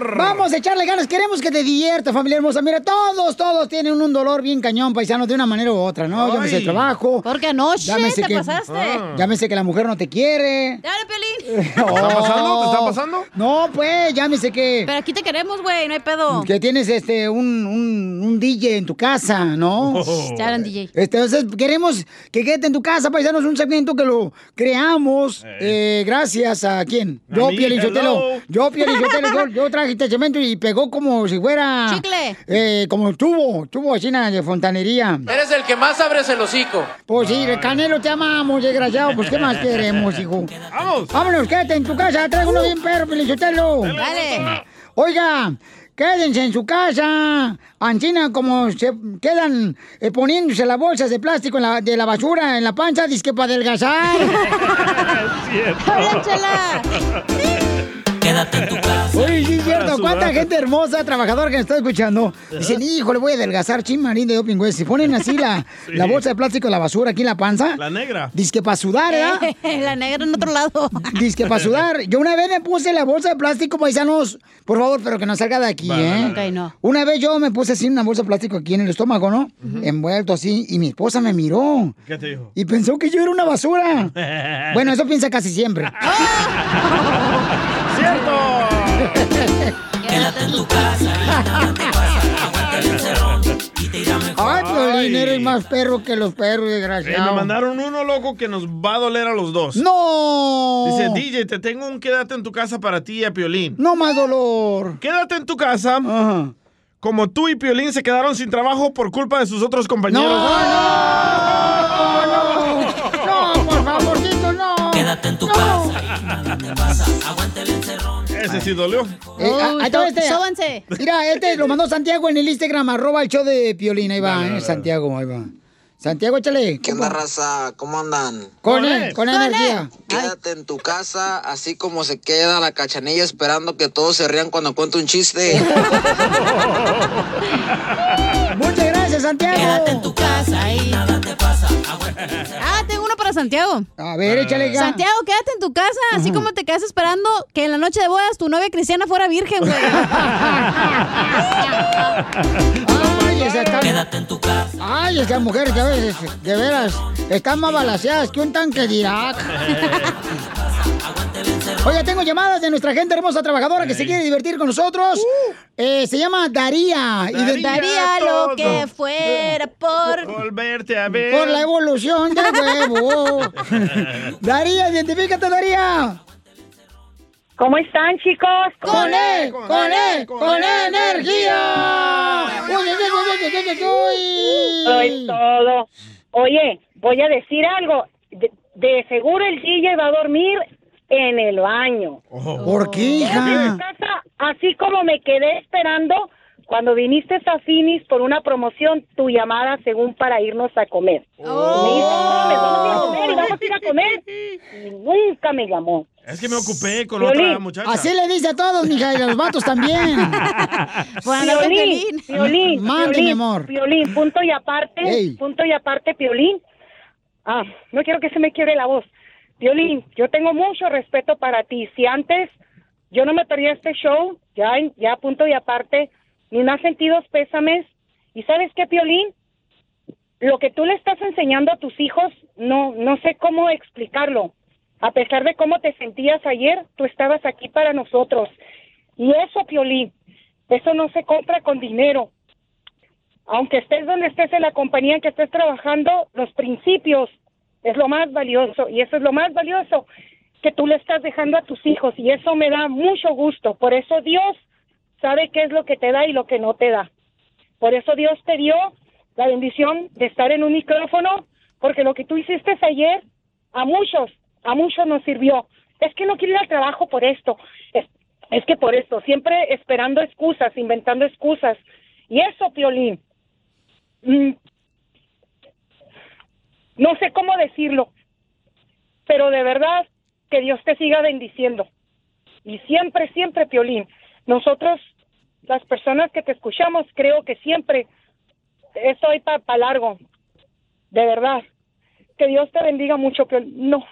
Vamos a echarle ganas, queremos que te diviertas, familia hermosa. Mira, todos, todos tienen un dolor bien cañón, paisanos, de una manera u otra, ¿no? Llámese Ay. el trabajo. Porque anoche Llámese te que- pasaste. Ah. Llámese que la mujer no te quiere. Dale, Pelín. <laughs> ¿Te está pasando? ¿Te está pasando? No, pues, llámese que... Pero aquí te queremos, güey, no hay pedo. Que tienes este un, un, un DJ en tu casa, ¿no? Oh. Ya eran DJ. Este, Entonces, queremos que quede en tu casa, paisanos, un segmento que lo creamos eh, gracias a quién? A Yo, hello. Yo, Piolín Sotelo, yo, yo traje este y pegó como si fuera... Chicle. Eh, como tubo, tubo así na, de fontanería. Eres el que más abres el hocico. Pues sí, Canelo, te amamos, desgraciado. Pues, ¿qué más <laughs> queremos, hijo? ¡Vamos! Vámonos, quédate en tu casa. Traigo uno bien perro, Pelizotelo. Dale. Oiga, quédense en su casa. Ancina, como se quedan eh, poniéndose las bolsas de plástico en la- de la basura en la pancha, disque para adelgazar. <laughs> <laughs> Hola, chela. Quédate en tu casa. Oye, cierto. ¿Cuánta gente hermosa, trabajadora que me está escuchando? Dicen, hijo, le voy a adelgazar, chin marín de doping, güey. Si ponen así la, <laughs> Sí. la bolsa de plástico de la basura aquí en la panza. La negra. Dice que para sudar, ¿verdad? <laughs> La negra en otro lado. <laughs> Dice que para sudar. Yo una vez me puse la bolsa de plástico, paisanos. Por favor, pero que no salga de aquí, Vale, ¿eh? no. Una vez yo me puse así una bolsa de plástico aquí en el estómago, ¿no? Envuelto así. Y mi esposa me miró. ¿Qué te dijo? Y pensó que yo era una basura. bueno, eso piensa casi siempre. <laughs> Quédate en tu casa y nada te pasa. Aguanta el encerrón y te irá mejor. Ay, Piolín, eres más perro que los perros, Eh, desgraciado. me mandaron uno loco que nos va a doler a los dos. ¡No! Dice, DJ, te tengo un quédate en tu casa para ti y a Piolín. No más dolor. Quédate en tu casa. Como tú y Piolín se quedaron sin trabajo por culpa de sus otros compañeros. No, no, no, por favorcito, no. Quédate en tu casa y nada te pasa. Aguanta. Ese sí dolió. Eh, este. sóbanse. Mira, este lo mandó Santiago en el Instagram, arroba el show de Piolín. Ahí va, eh, Santiago, ahí va. Santiago, échale. ¿Qué onda, raza? ¿Cómo andan? Con él, con energía. Quédate en tu casa, así como se queda la cachanilla esperando que todos se rían cuando cuento un chiste. <laughs> Muchas gracias, Santiago. Quédate en tu casa y nada te pasa. Ah, uno para Santiago. A ver, échale acá. Santiago, quédate en tu casa, así como te quedas esperando que en la noche de bodas tu novia cristiana fuera virgen, güey. Ay, esa está... Quédate en tu casa. Ay, esas mujeres que a veces, de veras, están más balaseadas que un tanque de Irak. <laughs> Oye, tengo llamadas de nuestra gente hermosa trabajadora que se quiere divertir con nosotros. Eh, se llama Daría. y de- Daría lo que fuera por... Volverte a ver. Por la evolución del huevo. <laughs> Daría, identifícate, Daría. ¿Cómo están, chicos? Con E, con E, con energía. Uy, uy, uy, uy, uy, todo. Oye, voy a decir algo. De, de seguro el DJ va a dormir en el baño. ¿Por qué, hija? casa, así como me quedé esperando cuando viniste a Finis por una promoción, tu llamada según para irnos a comer. Me dijo, "No, me vamos a ir a comer y vamos a ir a comer. Y nunca me llamó. Es que me ocupé con Piolín. otra muchacha. Así le dice a todos, mija, y a los vatos también. Piolín, Piolín, Piolín, amor. Piolín, punto y aparte, Ey. punto y aparte, Piolín. Ah, no quiero que se me quiebre la voz. Piolín, yo tengo mucho respeto para ti. Si antes yo no me perdía este show, ya, ya punto y aparte, ni más sentidos pésames. ¿Y sabes qué, Piolín? Lo que tú le estás enseñando a tus hijos, no, no sé cómo explicarlo. A pesar de cómo te sentías ayer, tú estabas aquí para nosotros. Y eso, Piolín, eso no se compra con dinero. Aunque estés donde estés en la compañía en que estés trabajando, los principios es lo más valioso y eso es lo más valioso que tú le estás dejando a tus hijos y eso me da mucho gusto. Por eso Dios sabe qué es lo que te da y lo que no te da. Por eso Dios te dio la bendición de estar en un micrófono, porque lo que tú hiciste ayer a muchos, a muchos nos sirvió. Es que no quiero ir al trabajo por esto, es, es que por esto, siempre esperando excusas, inventando excusas. Y eso, Piolín, mm, no sé cómo decirlo, pero de verdad que Dios te siga bendiciendo. Y siempre, siempre, Piolín, nosotros, las personas que te escuchamos, creo que siempre esto hay para largo. De verdad. Que Dios te bendiga mucho, Piolín. No,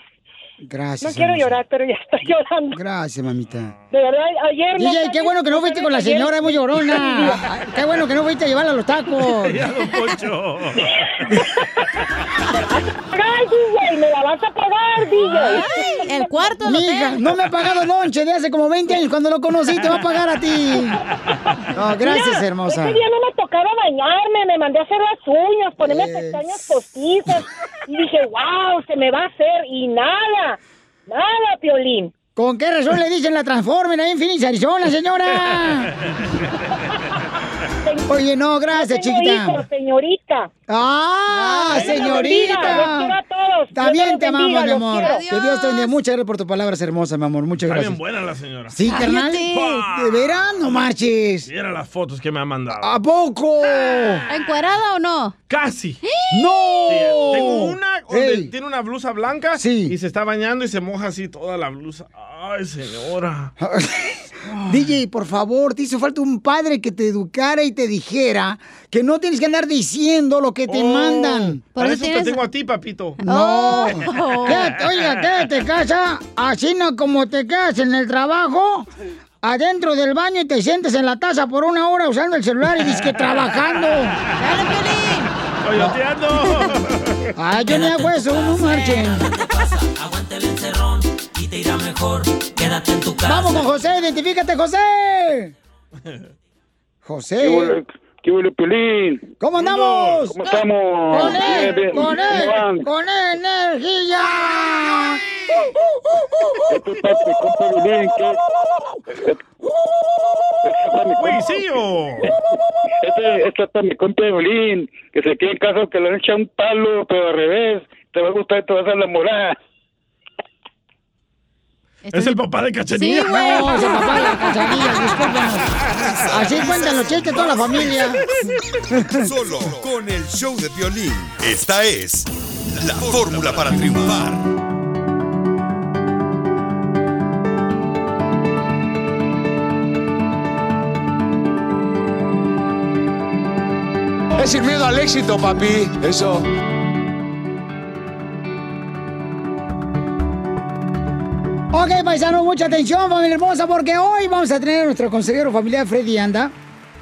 Gracias. no quiero hermosa. llorar, pero ya estoy <laughs> llorando. Gracias, mamita. De verdad, ayer... no DJ, qué bueno que no fuiste con la señora, es muy llorona. <laughs> Qué bueno que no fuiste a llevarla a los tacos. Ya, don Poncho. <laughs> Ay, DJ, me la vas a pagar, DJ. el cuarto Mija, no me ha pagado lonche de hace como 20 años. Cuando lo conocí, te va a pagar a ti. No, gracias, Mira, hermosa. Ese día no me tocaba bañarme, me mandé a hacer las uñas, ponerme pestañas postizas. Y dije, wow, se me va a hacer. Y nada, nada, Piolín. ¿Con qué razón le dicen la Transformer ahí en Phoenix, Arizona, señora? <laughs> Oye, no, gracias, Tengo chiquita. hijos, señorita. ¡Ah, Dios los señorita! quiero a todos. También Dios te amamos, bendiga, mi amor. Que Dios te bendiga. Muchas gracias por tus palabras hermosas, mi amor. Muchas Está gracias. bien buena la señora. Sí, carnal. ¿De veras? No marches. Mira las fotos que me ha mandado. ¿A poco? ¿Encuerada o no? Casi. ¡No! Sí, tengo una donde Ey. tiene una blusa blanca y se está bañando y se moja así toda la blusa. Ay, señora. <laughs> DJ, por favor, te hizo falta un padre que te educara y te dijera que no tienes que andar diciendo lo que te Oh, mandan. Para eso te tengo a ti, papito. No. Quédate, oiga, quédate en casa, así no como te quedas en el trabajo, adentro del baño y te sientes en la taza por una hora usando el celular y dices que trabajando. ¡Dale, ¡Coyoteando! Ay, yo ni hago eso, no marchen. Aguanta el encerrón te irá mejor. Quédate en tu casa. Vamos con José, identifícate, José. <laughs> José. ¿Qué huele, qué huele, Pelín? ¿Cómo andamos? ¿Cómo estamos? Con Bien, él, bien. con ¿Cómo van? él, con energía. Este es mi compa Pelín, que... ¡Luisillo! Este, este es para mi compa Pelín, que se quede en casa que le han echado un palo, pero al revés. Te va a gustar y te vas a enamorar. <laughs> Es el papá de Cachanilla. Sí, güey. No, es el papá de la Cachanilla, discúlpanos. Así cuentan los chistes toda la familia. Solo con el show de violín. Esta es la fórmula para triunfar. Es sin miedo al éxito, papi. Eso. Ok, paisano, mucha atención, familia hermosa, porque hoy vamos a tener a nuestro consejero familiar Freddy Anda,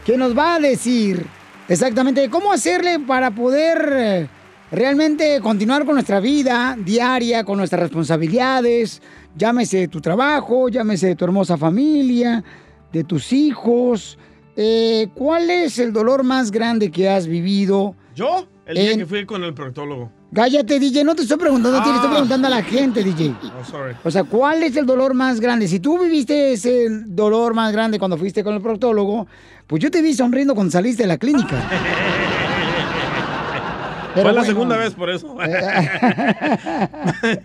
que nos va a decir exactamente cómo hacerle para poder eh, realmente continuar con nuestra vida diaria, con nuestras responsabilidades, llámese tu trabajo, llámese tu hermosa familia, de tus hijos. Eh, ¿Cuál es el dolor más grande que has vivido? ¿Yo? El día que fui con el proctólogo. Cállate, DJ, no te estoy preguntando a ti, le estoy Ah. preguntando a la gente, DJ. Oh, sorry. O sea, ¿cuál es el dolor más grande? Si tú viviste ese dolor más grande cuando fuiste con el proctólogo, pues yo te vi sonriendo cuando saliste de la clínica. <laughs> Fue la segunda vez por eso. <laughs>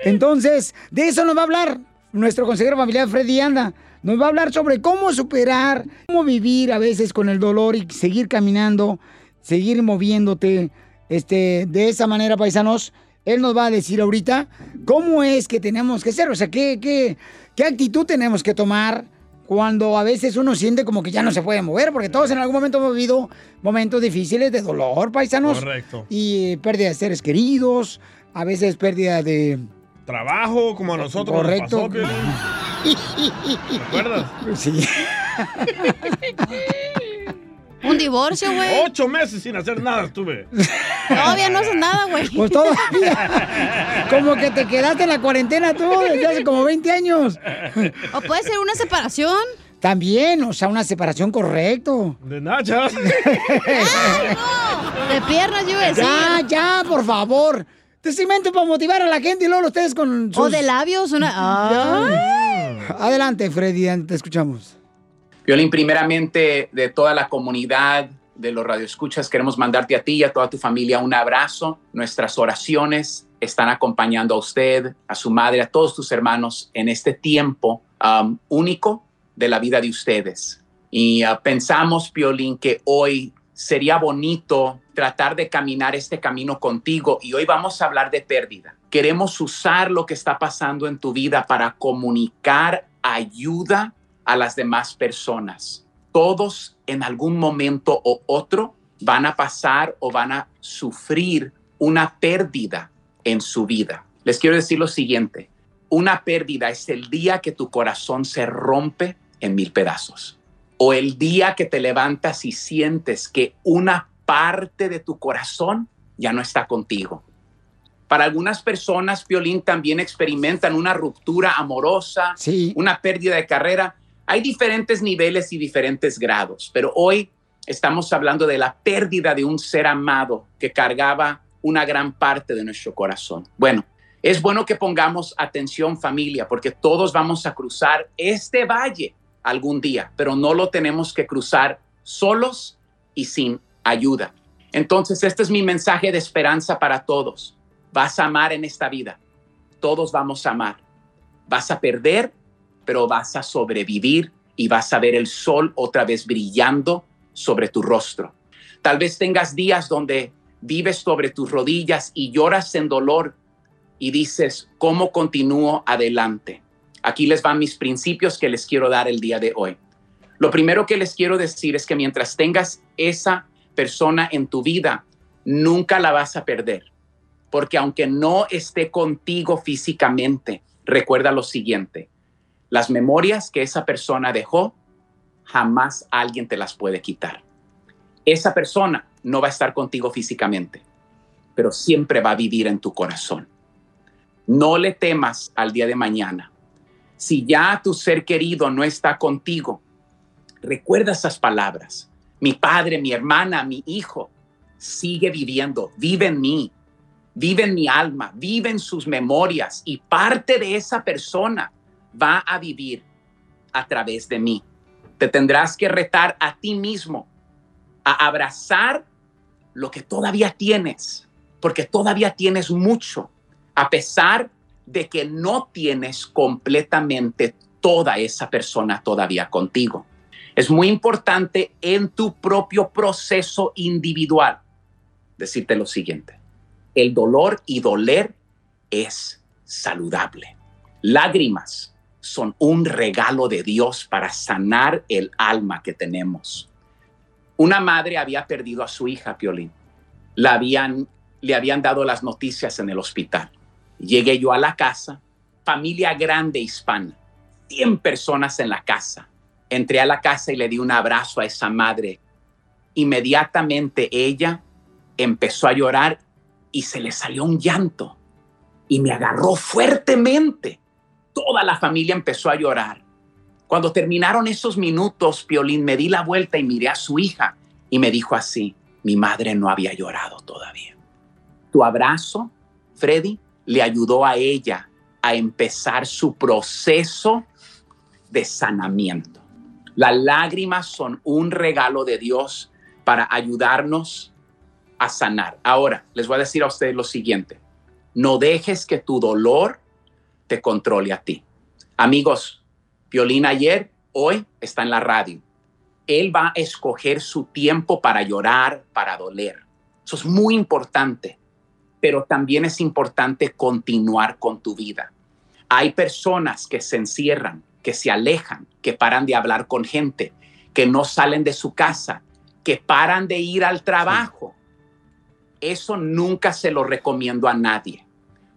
Entonces, de eso nos va a hablar nuestro consejero familiar Freddy Anda. Nos va a hablar sobre cómo superar, cómo vivir a veces con el dolor y seguir caminando, seguir moviéndote. Este, de esa manera, paisanos, él nos va a decir ahorita cómo es que tenemos que ser, o sea, qué, qué, qué actitud tenemos que tomar cuando a veces uno siente como que ya no se puede mover, porque todos en algún momento hemos vivido momentos difíciles de dolor, paisanos. Correcto. Y eh, pérdida de seres queridos, a veces pérdida de... Trabajo, como a nosotros nos Correcto. pasó, Piolín. <laughs> ¿Te acuerdas? Sí. <laughs> Un divorcio, güey. Ocho meses sin hacer nada estuve. Todavía no haces nada, güey. Pues todavía. Como que te quedaste en la cuarentena tú desde hace como 20 años. O puede ser una separación. También, o sea, una separación correcto. De nachas. De piernas, yo iba a decir. Ya, ya, por favor. Te cemento para motivar a la gente y luego ustedes con sus... O de labios, una. Adelante, Freddy, te escuchamos. Violín, primeramente de toda la comunidad de los radioescuchas, queremos mandarte a ti y a toda tu familia un abrazo. Nuestras oraciones están acompañando a usted, a su madre, a todos tus hermanos en este tiempo um, único de la vida de ustedes. Y uh, pensamos, Violín, que hoy sería bonito tratar de caminar este camino contigo y hoy vamos a hablar de pérdida. Queremos usar lo que está pasando en tu vida para comunicar ayuda a las demás personas. Todos en algún momento o otro van a pasar o van a sufrir una pérdida en su vida. Les quiero decir lo siguiente, una pérdida es el día que tu corazón se rompe en mil pedazos o el día que te levantas y sientes que una parte de tu corazón ya no está contigo. Para algunas personas, Violín, también experimentan una ruptura amorosa, una pérdida de carrera. Hay diferentes niveles y diferentes grados, pero hoy estamos hablando de la pérdida de un ser amado que cargaba una gran parte de nuestro corazón. Bueno, es bueno que pongamos atención familia, porque todos vamos a cruzar este valle algún día, pero no lo tenemos que cruzar solos y sin ayuda. Entonces, este es mi mensaje de esperanza para todos. Vas a amar en esta vida. Todos vamos a amar. Vas a perder, pero vas a sobrevivir y vas a ver el sol otra vez brillando sobre tu rostro. Tal vez tengas días donde vives sobre tus rodillas y lloras en dolor y dices, ¿cómo continúo adelante? Aquí les van mis principios que les quiero dar el día de hoy. Lo primero que les quiero decir es que mientras tengas esa persona en tu vida, nunca la vas a perder. Porque aunque no esté contigo físicamente, recuerda lo siguiente. Las memorias que esa persona dejó, jamás alguien te las puede quitar. Esa persona no va a estar contigo físicamente, pero siempre va a vivir en tu corazón. No le temas al día de mañana. Si ya tu ser querido no está contigo, recuerda esas palabras. Mi padre, mi hermana, mi hijo sigue viviendo, vive en mí, vive en mi alma, vive en sus memorias y parte de esa persona va a vivir a través de mí. Te tendrás que retar a ti mismo a abrazar lo que todavía tienes, porque todavía tienes mucho, a pesar de que no tienes completamente toda esa persona todavía contigo. Es muy importante en tu propio proceso individual decirte lo siguiente. El dolor y doler es saludable. Lágrimas son un regalo de Dios para sanar el alma que tenemos. Una madre había perdido a su hija, Piolín. La habían, le habían dado las noticias en el hospital. Llegué yo a la casa, familia grande hispana, 100 personas en la casa. Entré a la casa y le di un abrazo a esa madre. Inmediatamente ella empezó a llorar y se le salió un llanto y me agarró fuertemente. Toda la familia empezó a llorar. Cuando terminaron esos minutos, Piolín, me di la vuelta y miré a su hija y me dijo así, mi madre no había llorado todavía. Tu abrazo, Freddy, le ayudó a ella a empezar su proceso de sanamiento. Las lágrimas son un regalo de Dios para ayudarnos a sanar. Ahora, les voy a decir a ustedes lo siguiente. No dejes que tu dolor te controle a ti. Amigos, Violín ayer, hoy está en la radio. Él va a escoger su tiempo para llorar, para doler. Eso es muy importante, pero también es importante continuar con tu vida. Hay personas que se encierran, que se alejan, que paran de hablar con gente, que no salen de su casa, que paran de ir al trabajo. Eso nunca se lo recomiendo a nadie.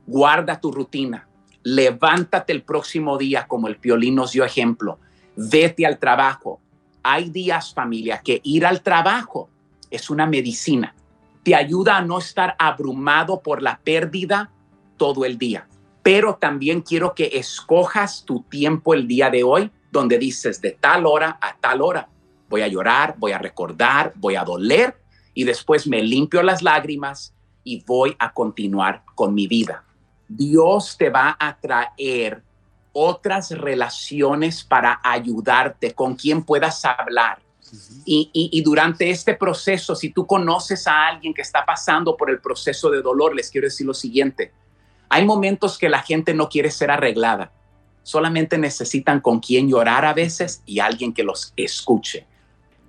Guarda tu rutina. Levántate el próximo día como el piolín nos dio ejemplo. Vete al trabajo. Hay días, familia, que ir al trabajo es una medicina. Te ayuda a no estar abrumado por la pérdida todo el día. Pero también quiero que escojas tu tiempo el día de hoy, donde dices de tal hora a tal hora. Voy a llorar, voy a recordar, voy a doler y después me limpio las lágrimas y voy a continuar con mi vida. Dios te va a traer otras relaciones para ayudarte, con quien puedas hablar. Y, y, durante este proceso, si tú conoces a alguien que está pasando por el proceso de dolor, les quiero decir lo siguiente. Hay momentos que la gente no quiere ser arreglada. Solamente necesitan con quien llorar a veces y alguien que los escuche.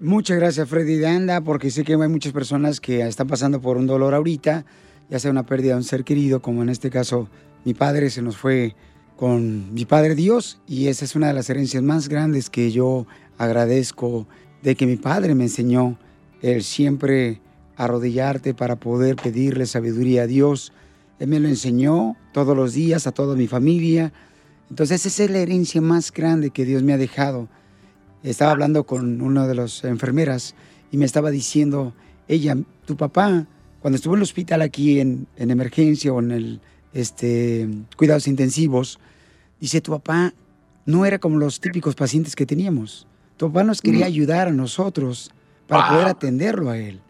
Muchas gracias, Freddy de Anda, porque sé que hay muchas personas que están pasando por un dolor ahorita, ya sea una pérdida de un ser querido, como en este caso mi padre se nos fue con mi Padre Dios, y esa es una de las herencias más grandes que yo agradezco de que mi padre me enseñó el siempre arrodillarte para poder pedirle sabiduría a Dios. Él me lo enseñó todos los días a toda mi familia. Entonces esa es la herencia más grande que Dios me ha dejado estaba hablando con una de las enfermeras y me estaba diciendo, ella, tu papá, cuando estuvo en el hospital aquí en, emergencia o en el este, cuidados intensivos, dice, tu papá no era como los típicos pacientes que teníamos. Tu papá nos quería ayudar a nosotros para poder atenderlo a él.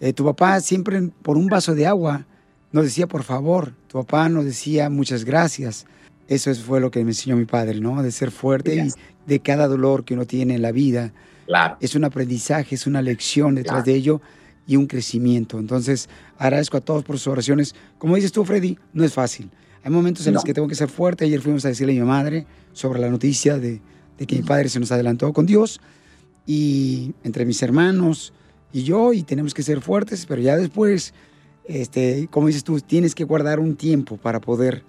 Eh, tu papá siempre por un vaso de agua nos decía, por favor. Tu papá nos decía, muchas gracias. Eso fue lo que me enseñó mi padre, ¿no? De ser fuerte y de cada dolor que uno tiene en la vida. Claro. Es un aprendizaje, es una lección detrás de ello y un crecimiento. Entonces, agradezco a todos por sus oraciones. Como dices tú, Freddy, no es fácil. Hay momentos en los que tengo que ser fuerte. Ayer fuimos a decirle a mi madre sobre la noticia de, que mi padre se nos adelantó con Dios. Y entre mis hermanos y yo, y tenemos que ser fuertes, pero ya después, este, como dices tú, tienes que guardar un tiempo para poder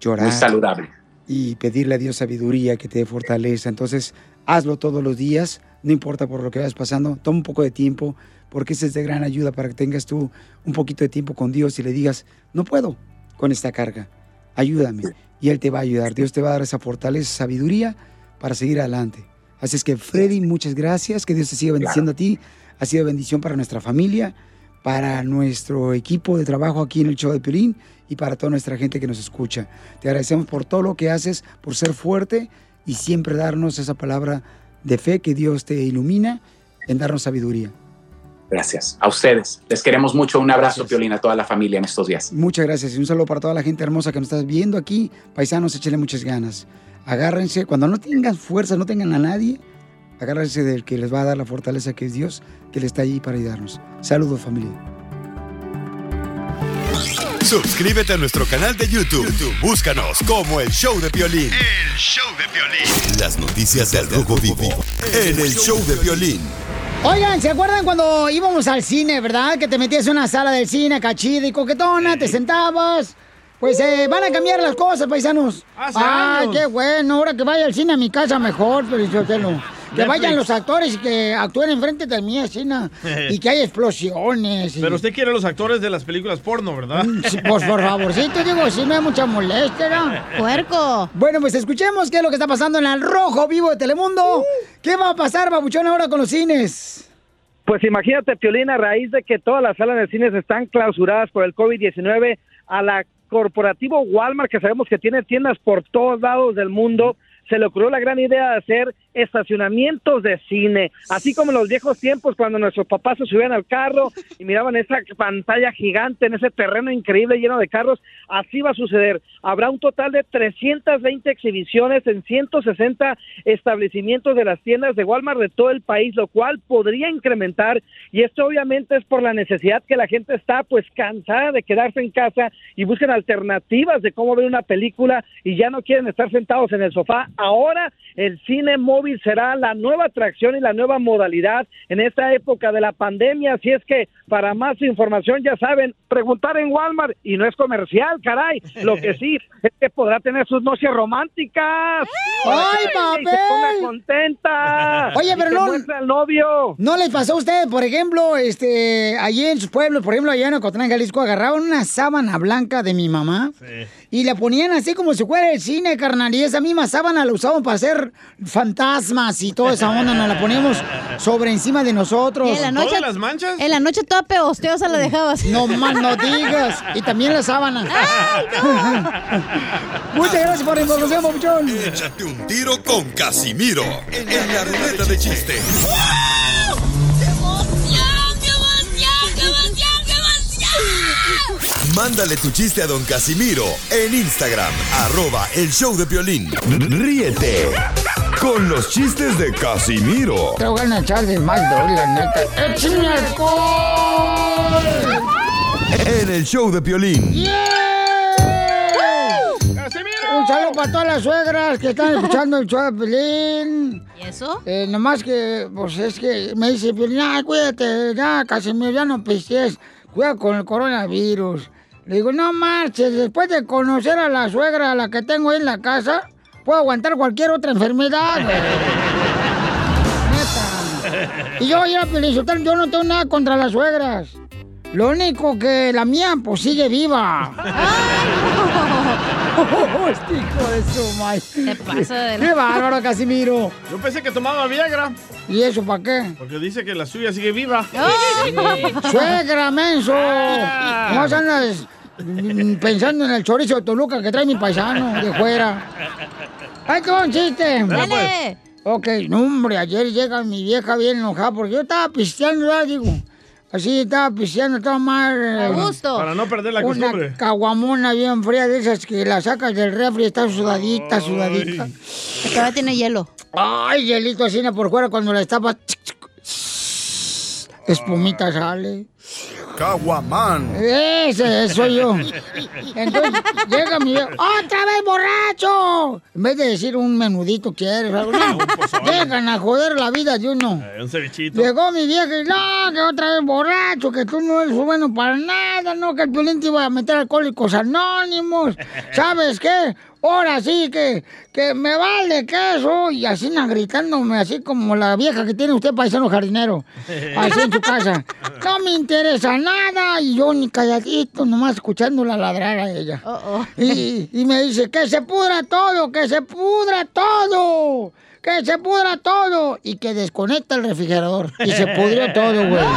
llorar. Muy saludable. y pedirle a Dios sabiduría que te dé fortaleza. Entonces, hazlo todos los días, no importa por lo que vayas pasando, toma un poco de tiempo, porque esa es de gran ayuda para que tengas tú un poquito de tiempo con Dios y le digas, no puedo con esta carga, ayúdame. Y Él te va a ayudar, Dios te va a dar esa fortaleza, sabiduría para seguir adelante. Así es que, Freddy, muchas gracias, que Dios te siga bendiciendo a ti, ha sido bendición para nuestra familia, para nuestro equipo de trabajo aquí en el show de Piolín y para toda nuestra gente que nos escucha. Te agradecemos por todo lo que haces, por ser fuerte y siempre darnos esa palabra de fe que Dios te ilumina en darnos sabiduría. Gracias. A ustedes. Les queremos mucho. Un abrazo, Piolín, a toda la familia en estos días. Muchas gracias y un saludo para toda la gente hermosa que nos está viendo aquí. Paisanos, échenle muchas ganas. Agárrense, cuando no tengan fuerza, no tengan a nadie, agárrense del que les va a dar la fortaleza que es Dios, que le está ahí para ayudarnos. Saludos, familia. Suscríbete a nuestro canal de YouTube. YouTube, Búscanos como el show de Piolín. El show de violín. Las noticias del Rojo Vivo en el show de Piolín. Oigan, ¿se acuerdan cuando íbamos al cine, verdad? Que te metías en una sala del cine cachida y coquetona, te sentabas. Pues eh, van a cambiar las cosas, paisanos. Hace Ay, años. qué bueno. Ahora que vaya al cine a mi casa mejor, Felicitelo. Que Netflix. vayan los actores y que actúen enfrente de mí, así, ¿no? <laughs> Y que haya explosiones. y- Pero usted quiere los actores de las películas porno, ¿verdad? Sí, Pues por favorcito, digo, sí me da mucha molestia, ¿no? <laughs> Puerco. Bueno, pues escuchemos qué es lo que está pasando en el Rojo Vivo de Telemundo. ¿Qué va a pasar, Babuchón, ahora con los cines? Pues imagínate, Piolín, a raíz de que todas las salas de cines están clausuradas por el COVID-19, a la corporativo Walmart, que sabemos que tiene tiendas por todos lados del mundo, se le ocurrió la gran idea de hacer estacionamientos de cine, así como en los viejos tiempos cuando nuestros papás se subían al carro y miraban esa pantalla gigante en ese terreno increíble lleno de carros, así va a suceder. Habrá un total de 320 exhibiciones en 160 establecimientos de las tiendas de Walmart de todo el país, lo cual podría incrementar y esto obviamente es por la necesidad que la gente está pues cansada de quedarse en casa y buscan alternativas de cómo ver una película y ya no quieren estar sentados en el sofá. Ahora el cine móvil será la nueva atracción y la nueva modalidad en esta época de la pandemia, así es que para más información ya saben, preguntar en Walmart y no es comercial, caray. Lo que sí es que podrá tener sus noches románticas. ¡Ay, gente se papel! ponga contenta. <laughs> Oye, pero no- al novio. ¿No les pasó a ustedes, por ejemplo, este, allí en sus pueblos, por ejemplo, allá en Ocotlán, Jalisco, agarraban una sábana blanca de mi mamá y la ponían así como si fuera el cine, carnal, y esa misma sábana la usaban para hacer fantasmas y toda esa onda, nos la poníamos sobre encima de nosotros. Y en la noche, En la noche toda pegosteosa la dejabas. No más no digas. Y también la sábana. <laughs> Muchas gracias por la información, papuchón. Échate un tiro con Casimiro en la ruleta de chiste. Mándale tu chiste a don Casimiro en Instagram, arroba el show de violín. Ríete con los chistes de Casimiro Te voy a echar de mal, la neta. ¡Échame alcohol! en el show de violín. Un saludo para todas las suegras que están escuchando el show de Pelín. ¿Y eso? Eh, nomás que, pues es que me dice ay, cuídate, ya, Casimiro, ya no pistes, cuida con el coronavirus. Le digo, no marches, después de conocer a la suegra, a la que tengo ahí en la casa, puedo aguantar cualquier otra enfermedad. güey. <laughs> Neta. Y yo, ya, yo no tengo nada contra las suegras. Lo único que la mía, pues sigue viva. Este <laughs> hijo de su madre. Te pasa de la- Qué bárbaro, Casimiro. Yo pensé que tomaba Viagra. ¿Y eso para qué? Porque dice que la suya sigue viva. ¡Suegra, menso! Ah. No andas pensando en el chorizo de Toluca que trae mi paisano de fuera. ¡Ay, qué buen chiste! Dale. pues. Ok, no, hombre, ayer llega mi vieja bien enojada porque yo estaba pisteando, ya digo. Así estaba pisteando, estaba mal. A gusto. Para no perder la Una costumbre. caguamona bien fría de esas que la sacas del refri, está sudadita, sudadita. Todavía tiene hielo. Ay, hielito así por fuera cuando la estapas. Espumita sale. Caguamán. Ese soy yo. Entonces llega mi viejo, ¡otra vez borracho! En vez de decir un menudito quieres o algo, no. Llegan a joder la vida de uno. Eh, un cevichito. Llegó mi vieja y no, que otra vez borracho, que tú no eres bueno para nada, no, que el violín te iba a meter alcohólicos anónimos. <laughs> ¿Sabes qué? Ahora sí que, que me vale queso. Y así gritándome, así como la vieja que tiene usted, paisano jardinero, <laughs> así en su casa. No me interesa nada. Y yo ni calladito, nomás escuchándola ladrar a ella. Y, <laughs> y me dice, que se pudra todo, que se pudra todo. Que se pudra todo. Y que desconecta el refrigerador. Y se pudrió todo, güey. <laughs>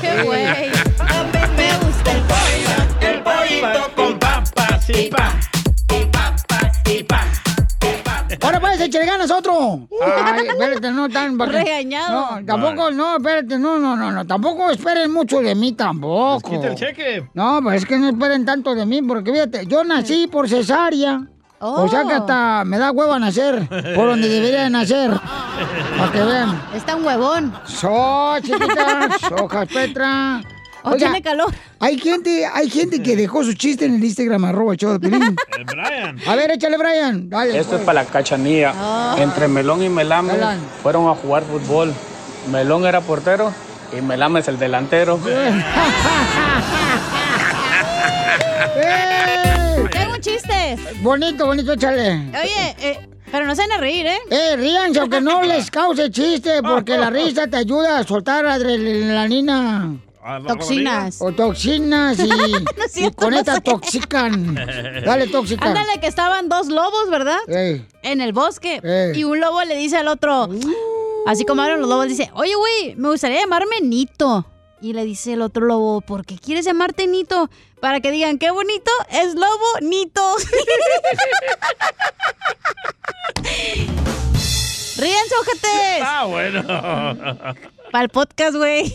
¡Qué güey! Échale ganas otro. Ay, espérate, no tan... <laughs> Regañado. No, tampoco, no, espérate, no, no, no, no, tampoco esperen mucho de mí tampoco. Quita el cheque. No, pues es que no esperen tanto de mí, porque fíjate, yo nací por cesárea. O sea que hasta me da huevo a nacer, por donde debería de nacer. <laughs> Para que vean. Está un huevón. So, chiquitas, sojas Petra. O tiene calor. Hay gente, hay gente que dejó su chiste en el Instagram, arroba el show de. <laughs> El Brian. A ver, échale, Brian. Dale. Esto es para la cachanilla. Ah. Entre Melón y Melame Melán. fueron a jugar fútbol. Melón era portero y Melame es el delantero. <laughs> ¡Eh! Tengo un chiste. Bonito, bonito, échale. Oye, eh, pero no se van a reír, ¿eh? Eh, ríanse, aunque no les cause chiste, porque la risa te ayuda a soltar adrenalina. Toxinas. O toxinas y, <laughs> No y con no sé. toxican. <laughs> Dale, tóxica. Ándale, que estaban dos lobos, ¿verdad? Ey. En el bosque. Ey. Y un lobo le dice al otro, así como hablan los lobos, dice, oye, güey, me gustaría llamarme Nito. Y le dice el otro lobo, ¿por qué quieres llamarte Nito? Para que digan, qué bonito es lobo Nito. <laughs> Ríense, ojetes. Ah, bueno. Para el podcast, güey.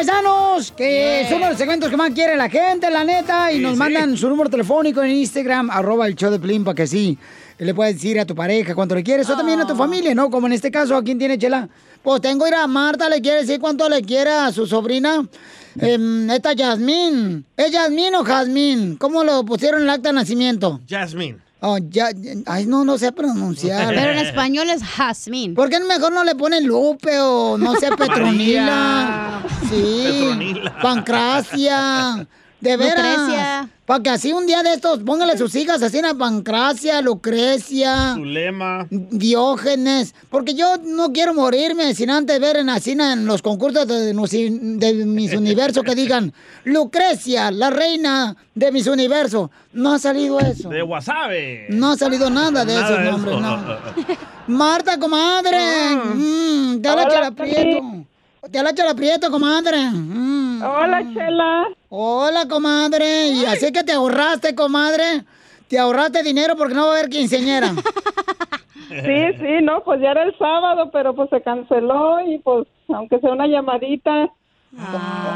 Paisanos, que es uno de los segmentos que más quiere la gente, la neta, y nos mandan su número telefónico en Instagram, arroba el show de Plin, para que sí, le puedes decir a tu pareja cuánto le quieres, o también a tu familia, ¿no? Como en este caso, ¿a quién tiene Chela? Pues tengo ir a Marta, le quiere decir cuánto le quiere a su sobrina, em, esta Yasmín. ¿Es Yasmín o Jazmín? ¿Cómo lo pusieron en el acta de nacimiento? Jasmine. Oh, ya, ay, no, no sé pronunciar. Pero en español es Jasmine. ¿Por qué mejor no le ponen Lupe o no sé, <laughs> Petronila? Sí. Petronila. Pancracia. De veras. Lucrecia. Para que así un día de estos, póngale sus hijas así a Pancracia, Lucrecia. Zulema. Diógenes, porque yo no quiero morirme sin antes ver en así en los concursos de, Miss Universo que digan <laughs> Lucrecia, la reina de Miss Universo. No ha salido eso. De wasabi. No ha salido nada de Nada esos de nombres, eso. no. <laughs> Marta, comadre. Mm, te habla Hola, Chela Habla Chela Prieto, comadre. Mm. Hola, Chela. Hola, comadre. Y así que te ahorraste, comadre. Te ahorraste dinero porque no va a haber quinceñera. <laughs> Sí, sí, no, pues ya era el sábado, pero pues se canceló y pues aunque sea una llamadita.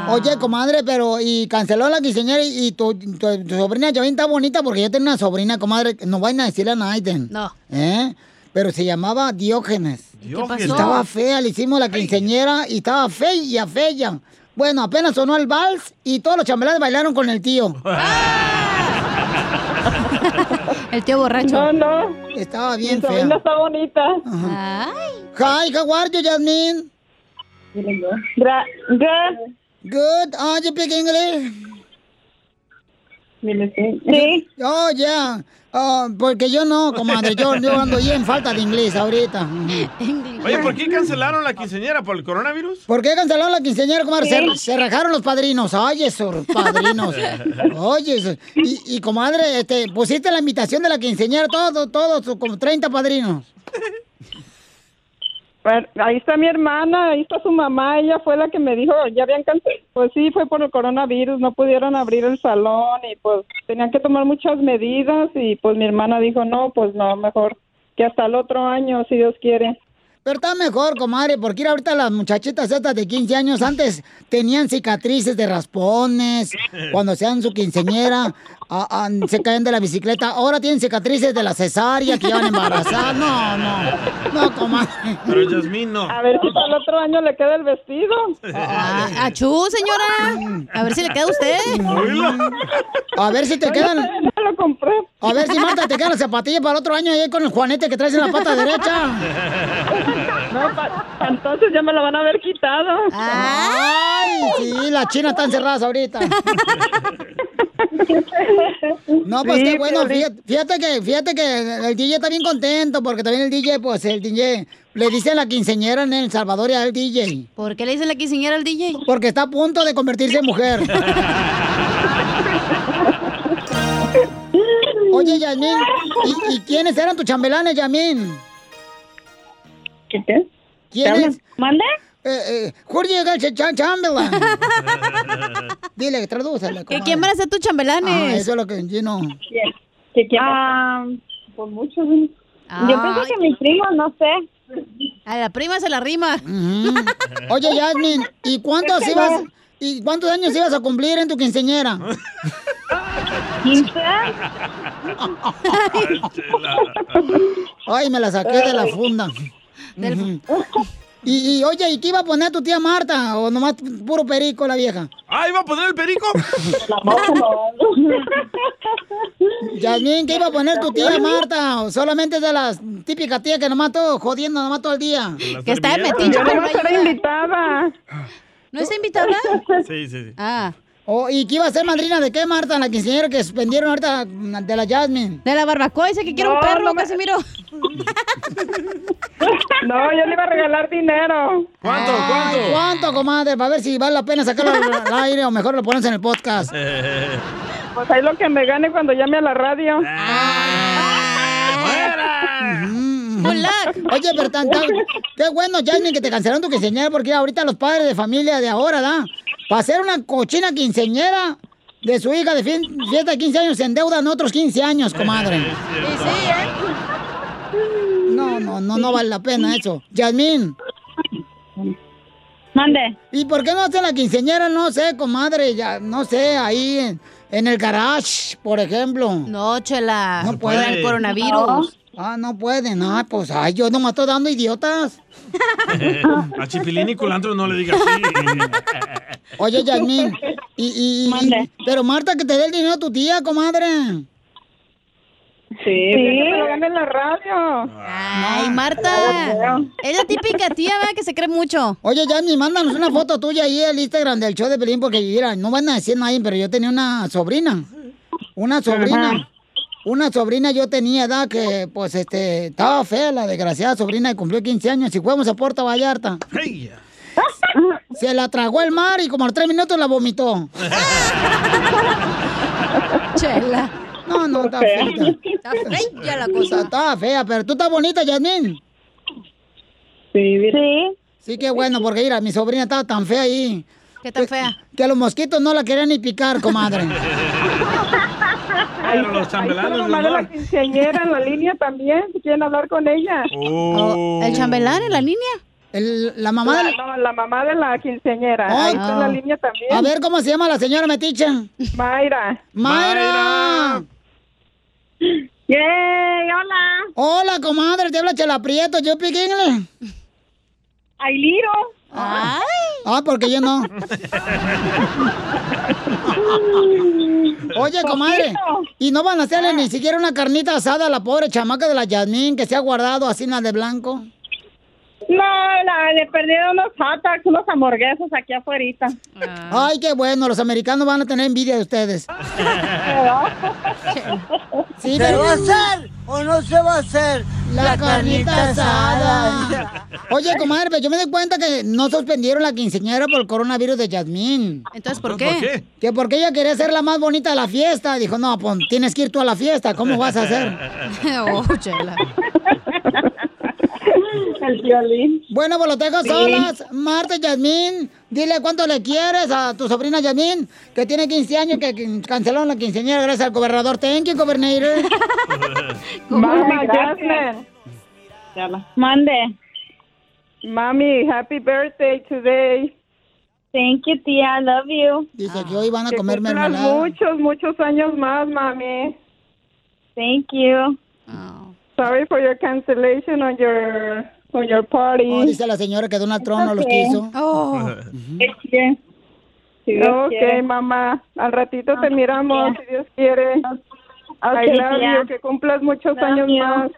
Oye, comadre, pero y canceló la quinceañera y, y tu, tu- tu sobrina ya está bonita porque yo tengo una sobrina, comadre, no vayan a decirle a Naiden. No. ¿Eh? Pero se llamaba Diógenes. Diógenes. Estaba fea, le hicimos la quinceañera y estaba fea, fea. Bueno, apenas sonó el vals y todos los chambelanes bailaron con el tío. <laughs> El tío borracho. No, no. Estaba bien Mi fea. está bonita. Hi, how are you, Jasmine? Gra- good. Good. Oh, you speak English? Sí. Oh, yeah. Oh, porque yo no, comadre. Yo, yo ando bien falta de inglés ahorita. Oye, ¿por qué cancelaron la quinceañera? ¿Por el coronavirus? ¿Por qué cancelaron la quinceañera, comadre? Se, Sí. se rajaron los padrinos. Oye, esos padrinos. Oye, eso. y, y, comadre, este, pusiste la invitación de la quinceañera, todos, todos, como 30 padrinos. Bueno, ahí está mi hermana, ahí está su mamá, ella fue la que me dijo, ya habían cancelado. Pues sí, fue por el coronavirus, no pudieron abrir el salón y pues tenían que tomar muchas medidas y pues mi hermana dijo, no, pues no, mejor que hasta el otro año, si Dios quiere. Pero está mejor, comadre, porque ir ahorita las muchachitas estas de 15 años antes tenían cicatrices de raspones, <laughs> cuando sean su quinceñera, ah, ah, se caen de la bicicleta. Ahora tienen cicatrices de la cesárea que llevan embarazadas. No, no, no, comadre. Pero Yasmín no. A ver si para el otro año le queda el vestido. Ah, achú, señora. A ver si le queda a usted. A ver si te quedan. Ya lo compré. A ver si Marta te quedan las zapatillas para el otro año ahí con el juanete que traes en la pata derecha. No, pa- pa- entonces ya me lo van a haber quitado. Ay, sí, las chinas están cerradas ahorita. <laughs> No, pues Sí, qué bueno, fíjate, fíjate que, fíjate que el DJ está bien contento porque también el DJ, pues el DJ, le dice la quinceñera en El Salvador y al DJ. ¿Por qué le dicen la quinceañera al DJ? Porque está a punto de convertirse en mujer. Oye, Yasmín, ¿y, y quiénes eran tus chambelanes, Yasmín? ¿Qué qué? ¿Quiénes? ¿Mande? Eh, eh, Jorge llega el Ch- Chamberlain. <laughs> Dile, tradúcele. ¿Que quién van a ser tus chambelanes? Ah, eso es lo que yo no. ¿Qué quién? Ah, pues muchos. Yo pienso que mis primos, no sé. A la prima se la rima. Oye, Yasmin, ¿y cuántos ibas, y cuántos años ibas a cumplir en tu quinceñera? ¿Quince? Ay, me la saqué de la funda. Ujú. Y, y, oye, ¿y qué iba a poner tu tía Marta? ¿O nomás puro perico la vieja? Ah, ¿iba a poner el perico? <laughs> Yasmín, ¿qué iba a poner tu tía Marta? ¿O solamente es de las típicas tías que nomás todo jodiendo nomás todo el día? Que está de metiche, Yo no no invitada. ¿No está invitada? Sí, sí, sí. Ah. Oh, ¿Y qué iba a ser madrina de qué, Marta? La quinceañera que suspendieron ahorita de la Jasmine. De la barbacoa, dice que quiere un perro, no me- Casimiro. <laughs> No, yo le iba a regalar dinero. ¿Cuánto? Ay, ¿Cuánto? ¿Cuánto, comadre? Para ver si vale la pena sacarlo al aire o mejor lo pones en el podcast. <laughs> Pues ahí lo que me gane cuando llame a la radio. Good luck. Oye, pero tan, tan- qué bueno, Jasmine, que te cancelaron tu quinceañera porque ahorita los padres de familia de ahora, ¿da? Para hacer una cochina quinceañera de su hija de fin- fiesta de 15 años se endeudan otros 15 años, comadre. <laughs> No, no, no, no vale la pena eso. Yasmín. Mande. ¿Y por qué no hace la quinceañera? No sé, comadre, ya, no sé, ahí en, en el garage, por ejemplo. No, chela. No Por puede. el coronavirus. Ah, no pueden. Ah, pues, ay, yo nomás estoy dando idiotas. <laughs> A Chipilín y Culantro no le digas así. <laughs> Oye, Yasmín, y, y, pero Marta, que te dé el dinero a tu tía, comadre. Sí, que me lo gane en la radio. Ay, Marta. Es la típica tía, ¿verdad? Que se cree mucho. Oye, Yasmín, mándanos una foto tuya ahí al Instagram del show de Pelín, porque mira, no van a decir nadie, pero yo tenía una sobrina. Una sobrina. Ajá. Una sobrina yo tenía edad que, pues, este, estaba fea la desgraciada sobrina y cumplió 15 años y fuimos a Puerto Vallarta. Hey. Se la tragó el mar y como a los tres minutos la vomitó. <laughs> Chela. No, no, está fea. Está fea la cosa. está fea, pero tú estás bonita, Yasmín. Sí, sí. Sí, qué bueno, porque mira, mi sobrina estaba tan fea ahí. ¿Qué tan fea? Que los mosquitos no la querían ni picar, comadre. <laughs> Pero los Ahí chambelanes la no. mamá de la quinceañera en la línea también, si quieren hablar con ella. Oh. ¿El chambelán en la niña? El- la mamá La, de... no, la mamá de la quinceañera. Ay. Ahí está en la Ah. línea también. A ver, ¿cómo se llama la señora Metiche? Mayra. ¡Mayra! ¡Yay! ¡Hola! Hola, comadre, te habla Chela Prieto, ¿yo speak English? ¡Ailiro! Ay. Ah, porque yo no. Oye, comadre, ¿y no van a hacerle ni siquiera una carnita asada a la pobre chamaca de la Yasmín que se ha guardado así la de blanco? No, la, le perdieron unos hot dogs, unos hamburguesos aquí afuera. Ay, qué bueno, los americanos van a tener envidia de ustedes. <laughs> Sí, ¿Se pero- va a hacer o no se va a hacer La carnita asada. Oye, comadre, pero yo me di cuenta que no suspendieron la quinceañera por el coronavirus de Yasmín. Entonces, ¿por qué? ¿por qué? Que porque ella quería ser la más bonita de la fiesta. Dijo, no, pues tienes que ir tú a la fiesta. ¿Cómo vas a hacer? <laughs> oh, chela. <laughs> El violín. Bueno, pues lo tengo solas. Marta y Yasmín, dile cuánto le quieres a tu sobrina Yasmín, que tiene 15 años, que que cancelaron la quinceañera gracias al gobernador. Thank you, gobernador. Mamá, Jasmine. Mande. Mami, happy birthday today. Thank you, tía. I love you. Dice que hoy van a comer mermelada. muchos, muchos años más, mami. Thank you. Sorry for your cancellation on your on your party. Oh, dice la señora que Donald Trump no los okay. quiso. Oh. Dios ok, quiere. mamá. Al ratito te miramos, si Dios quiere. I love tía. you. Que cumplas muchos Love años you. más.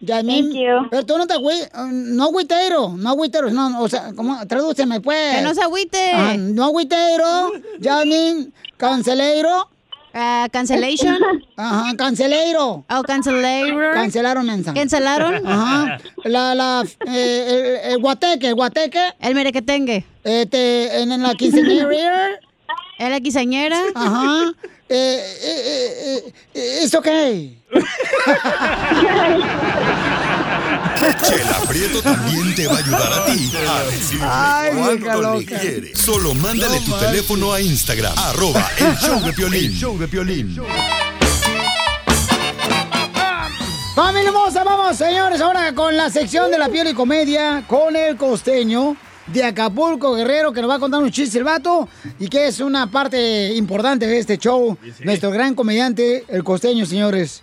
Yasmín, pero tú no te agüites, no agüitero, no agüitero, no, o sea, ¿cómo? Tradúceme, pues. Que no se agüite. Ah, no agüitero, Yasmín, canceleiro. Cancellation. <laughs> Ajá, canceleiro. Oh, canceleiro. Cancelaron, mensa. ¿Cancelaron? Ajá. La, la, eh, el, el guateque, el guateque. El merequetengue. Este, en, en la quinceañera. <laughs> ¿En la quinceañera? Ajá. Eh, eh, eh, eh, it's <laughs> okay. Chela Prieto también te va a ayudar a ti a decirle Ay, cuánto le. Solo mándale tu teléfono a Instagram, arroba el show de Piolín. El show de Piolín. Familia hermosa, vamos, señores, ahora con la sección de la piel y comedia con el costeño de Acapulco, Guerrero, que nos va a contar un chiste el vato y que es una parte importante de este show. Nuestro gran comediante, el costeño, señores.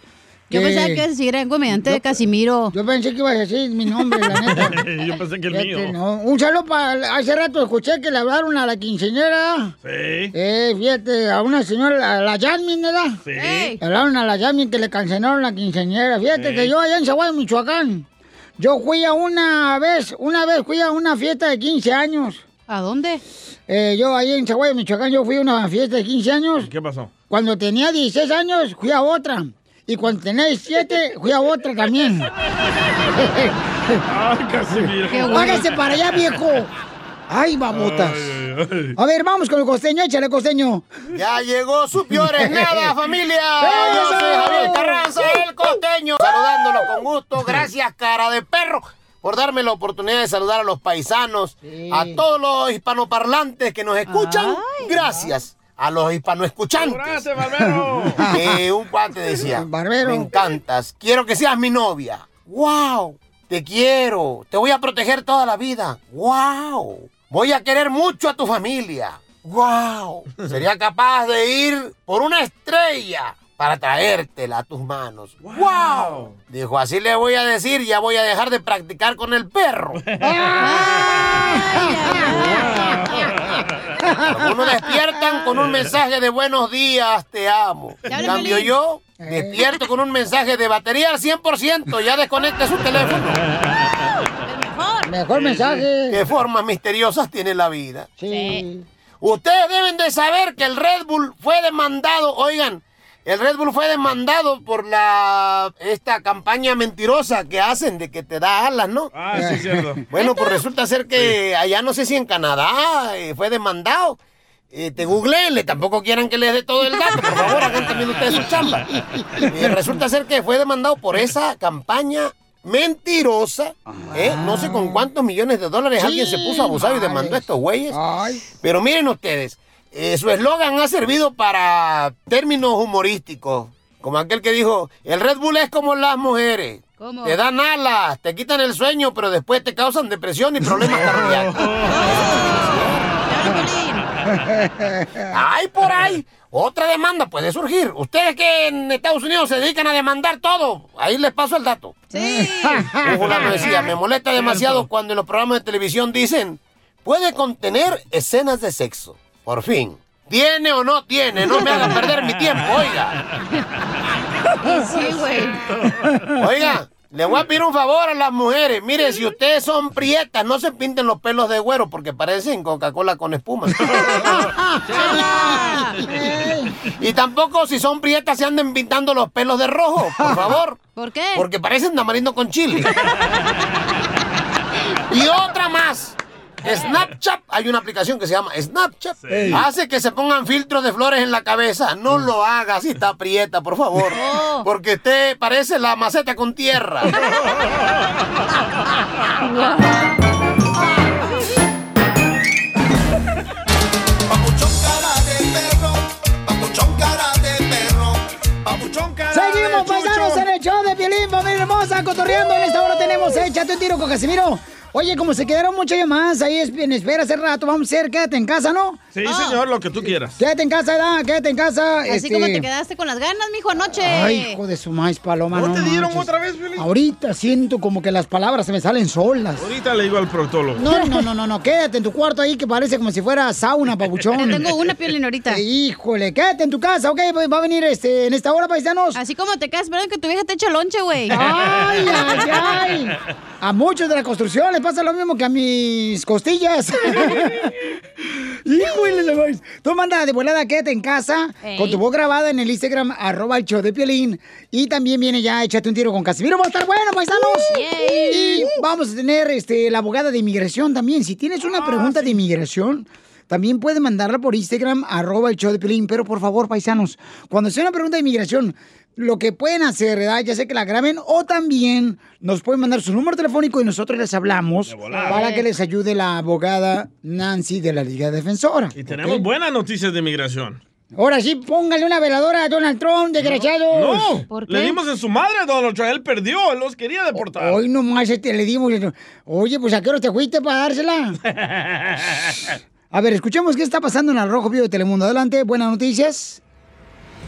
Yo pensaba que ibas a decir gran comediante de Casimiro. Yo pensé que ibas a decir mi nombre, la neta. <laughs> Yo pensé que el mío. no. Un saludo para... Hace rato escuché que le hablaron a la quinceañera. Sí. Eh, fíjate, a una señora, a la Yasmin, ¿verdad? Sí. Le hablaron a la Yasmin que le cancelaron la quinceañera. Fíjate Sí. que yo allá en Zaguay, Michoacán, yo fui a una vez, una vez fui a una fiesta de 15 años. ¿A dónde? Eh, yo ahí en Zaguay, Michoacán, yo fui a una fiesta de 15 años. ¿Qué pasó? Cuando tenía 16 años, fui a otra. Y cuando tenía 17, fui a otra también. <laughs> Ay. Hágase para allá, viejo. Ay, babotas. A ver, vamos con el costeño, échale costeño. Ya llegó su peor es nada, <laughs> familia. Yo soy Javier Carranza, el costeño, saludándolo con gusto. Gracias, cara de perro, por darme la oportunidad de saludar a los paisanos, a todos los hispanoparlantes que nos escuchan. Gracias a los hispanoescuchantes. Gracias, barbero. <laughs> Que un cuate decía, me encantas, quiero que seas mi novia. ¡Wow! Te quiero, te voy a proteger toda la vida. ¡Wow! Voy a querer mucho a tu familia. ¡Wow! Sería capaz de ir por una estrella para traértela a tus manos. ¡Wow! Dijo, así le voy a decir, ya voy a dejar de practicar con el perro. <laughs> Algunos despiertan con un mensaje de buenos días, te amo. En cambio yo despierto con un mensaje de batería al 100%, ya desconecte su teléfono. Mejor mensaje. Qué formas misteriosas tiene la vida. Sí. Ustedes deben de saber que el Red Bull fue demandado, oigan, el Red Bull fue demandado por la esta campaña mentirosa que hacen de que te da alas, ¿no? Ah, sí, es cierto. Bueno, pues resulta ser que allá no sé si en Canadá eh, fue demandado. Eh, te googleenle, tampoco quieran que les dé todo el dato, por favor, hagan también ustedes su chamba. <laughs> Eh, resulta ser que fue demandado por esa campaña mentirosa, ¿eh? No sé con cuántos millones de dólares Sí, alguien se puso abusado y demandó a estos güeyes. Ay. Pero miren ustedes, eh, su eslogan ha servido para términos humorísticos. Como aquel que dijo, el Red Bull es como las mujeres. ¿Cómo? Te dan alas, te quitan el sueño, pero después te causan depresión y problemas cardíacos. <laughs> <laughs> ¡Ay, por ahí! Otra demanda puede surgir. Ustedes que en Estados Unidos se dedican a demandar todo, ahí les paso el dato. Sí. <laughs> Un fulano decía, me molesta demasiado cuando en los programas de televisión dicen, puede contener escenas de sexo. Por fin. ¿Tiene o no tiene? No me hagan perder mi tiempo, oiga. Sí, güey. Oiga, le voy a pedir un favor a las mujeres. Mire, si ustedes son prietas, no se pinten los pelos de güero porque parecen Coca-Cola con espuma. y tampoco si son prietas se anden pintando los pelos de rojo, por favor. ¿Por qué? Porque parecen tamarindo con chile. y otra más. Snapchat, hay una aplicación que se llama Snapchat. Sí. Hace que se pongan filtros de flores en la cabeza. No lo haga si está prieta, por favor. Porque usted parece la maceta con tierra. Papuchón cara de perro. Papuchón cara Seguimos, paisanos, en el show de Piolín, familia hermosa, cotorreando. En esta hora tenemos Échate un tiro con Casimiro. Oye, como se quedaron muchas llamadas ahí es- en espera hace rato, vamos a hacer quédate en casa, ¿no? Sí, señor, lo que tú quieras. Quédate en casa, ¿verdad? Quédate en casa. Así este- como te quedaste con las ganas, mijo, anoche. Ay, hijo de su maíz, paloma. ¿No te dieron manches. otra vez, Piolín? Ahorita siento como que las palabras se me salen solas. Ahorita le digo al proctólogo. No, no, <laughs> no, no, no, quédate en tu cuarto ahí que parece como si fuera sauna, <laughs> papuchón. Te tengo una piolín ahorita. Eh, Híjole, quédate en tu casa, ¿ok? Pues Va a venir este, en esta hora, paisanos. Así como te quedas esperando que tu vieja te eche lonche, güey. Ay, ay, ay. A muchos de la construcción les pasa lo mismo que a mis costillas. <laughs> Híjole, maíz. Tú manda de volada, quédate en casa Ey. con tu voz grabada en el Instagram, arroba el show de Piolín. Y también viene ya, échate un tiro con Casimiro. Va a estar bueno, paisanos. Y vamos a tener este, la abogada de inmigración también. Si tienes una pregunta de inmigración, también puedes mandarla por Instagram, arroba el show de Piolín. Pero por favor, paisanos, cuando sea una pregunta de inmigración, lo que pueden hacer, ¿verdad? Ya sé que la graben o también nos pueden mandar su número telefónico y nosotros les hablamos para que les ayude la abogada Nancy de la Liga Defensora. Y tenemos buenas noticias de inmigración. Ahora sí, póngale una veladora a Donald Trump, desgraciados. No, le dimos en su madre a Donald Trump. Él perdió, él los quería deportar. Hoy nomás este, le dimos. Oye, pues a qué hora te fuiste para dársela. <laughs> A ver, escuchemos qué está pasando en el Rojo Vivo de Telemundo. Adelante, buenas noticias.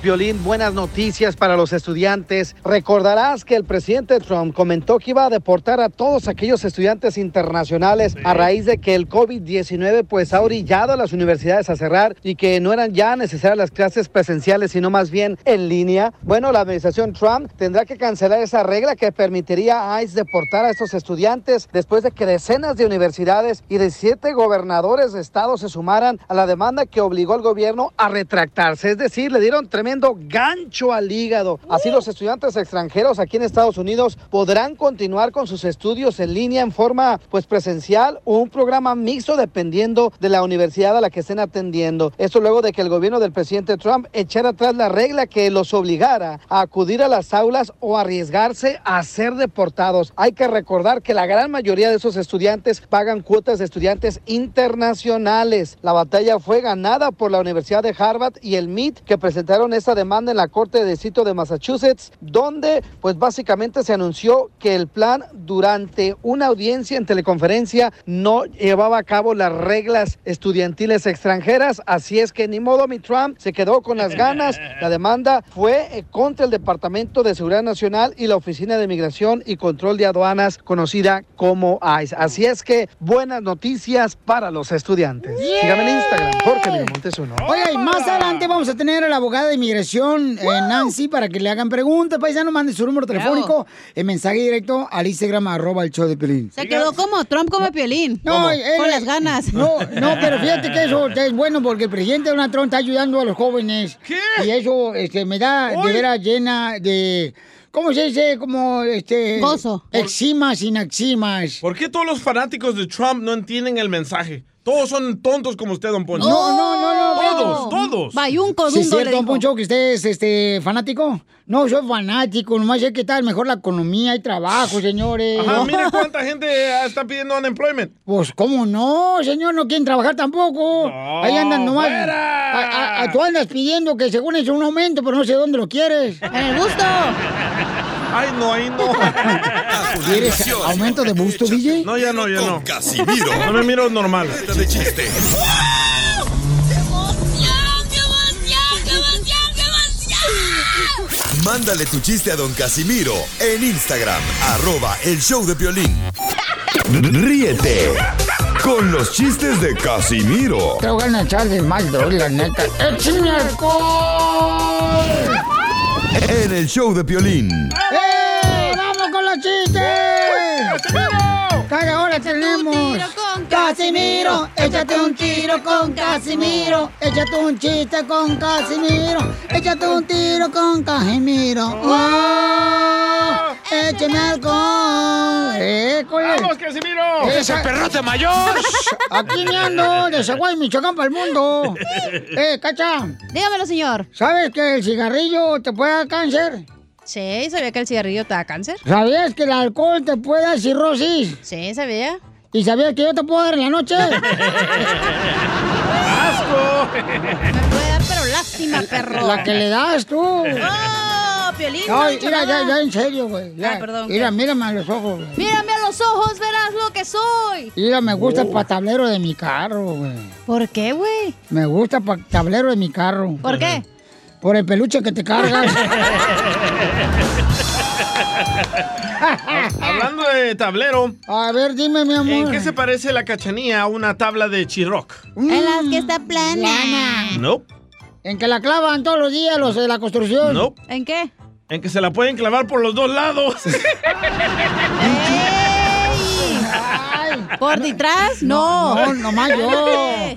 Violín, buenas noticias para los estudiantes. Recordarás que el presidente Trump comentó que iba a deportar a todos aquellos estudiantes internacionales a raíz de que el COVID-19 pues ha orillado a las universidades a cerrar y que no eran ya necesarias las clases presenciales, sino más bien en línea. Bueno, la administración Trump tendrá que cancelar esa regla que permitiría a ICE deportar a estos estudiantes después de que decenas de universidades y de siete gobernadores de estados se sumaran a la demanda que obligó al gobierno a retractarse. Es decir, le dieron tremendo gancho al hígado. Así los estudiantes extranjeros aquí en Estados Unidos podrán continuar con sus estudios en línea en forma pues presencial o un programa mixto dependiendo de la universidad a la que estén atendiendo. Esto luego de que el gobierno del presidente Trump echara atrás la regla que los obligara a acudir a las aulas o arriesgarse a ser deportados. Hay que recordar que la gran mayoría de esos estudiantes pagan cuotas de estudiantes internacionales. La batalla fue ganada por la Universidad de Harvard y el MIT que presentaron esta demanda en la Corte de Distrito de Massachusetts, donde pues básicamente se anunció que el plan durante una audiencia en teleconferencia no llevaba a cabo las reglas estudiantiles extranjeras, así es que ni modo mi Trump se quedó con las ganas. La demanda fue eh, contra el Departamento de Seguridad Nacional y la Oficina de Migración y Control de Aduanas, conocida como ICE. Así es que buenas noticias para los estudiantes. Síganme en Instagram, Jorge Miramontes uno. Oiga, y más adelante vamos a tener a la abogada de inmigración, eh, Nancy, para que le hagan preguntas. Paisano, mande su número telefónico en mensaje directo al Instagram, arroba el show de Pelín. Se quedó como Trump come piolín. No, él- Con las ganas. No, no, pero <laughs> fíjate que eso es bueno porque el presidente Donald Trump está ayudando a los jóvenes. ¿Qué? Y eso este, me da de veras llena de. ¿Cómo se dice? Como este. Gozo. Eximas y naximas. ¿Por qué todos los fanáticos de Trump no entienden el mensaje? Todos son tontos como usted, don Poncho. No, no. Todos, todos. Bayunco, ¿Sí es cierto. Poncho, que usted es este, fanático? No, soy fanático, nomás sé que tal mejor la economía y trabajo, señores. Ajá, mire <laughs> cuánta gente está pidiendo unemployment. Pues, ¿cómo no, señor? No quieren trabajar tampoco. Ahí andan nomás. A- a- a- tú andas pidiendo que según es un aumento, pero no sé dónde lo quieres. <laughs> En el gusto. Ay, no, ahí no. <laughs> ¿Quieres aumento de busto, DJ? No, ya no, ya no. Casimiro. No me miro normal. de chiste. Mándale tu chiste a don Casimiro en Instagram, arroba el show de violín. Ríete con los chistes de Casimiro Te voy a echar de mal, doy, la neta. ¡Échame alcohol! en el show de violín. ¡Eh! ¡Vamos con los chistes! Cada ahora tenemos. Casimiro, échate un tiro con Casimiro. Échate un chiste con Casimiro. Échate un tiro con Casimiro. ¡Oh! ¡Échame alcohol! ¡École! ¡Vamos, Casimiro! ¡Ese perrote mayor! Aquí me ando, de Zaguay, Michoacán para el mundo. <laughs> ¡Eh, cacha! Dígamelo, señor. ¿Sabes que el cigarrillo te puede dar cáncer? Sí, sabía que el cigarrillo te da cáncer. ¿Sabías que el alcohol te puede dar cirrosis? Sí, sabía. ¿Y sabías que yo te puedo dar en la noche? Me puede dar, pero lástima, perro. La que le das tú. ¡Oh, Piolín! no mira, ya, ya, en serio, güey. ya. Ah, perdón, Mira, ¿qué? mírame a los ojos, güey. ¡Mírame a los ojos verás lo que soy. Mira, me gusta el tablero de mi carro, güey. ¿Por qué, güey? Me gusta el tablero de mi carro. ¿Por qué? Por el peluche que te cargas. <laughs> <laughs> Hablando de tablero. A ver, dime, mi amor. ¿En qué se parece la cachanía a una tabla de chirroc? En las que está plana. No. En que la clavan todos los días los de la construcción. No. ¿En qué? En que se la pueden clavar por los dos lados. <laughs> <laughs> ¿Por detrás? No. No, nomás yo.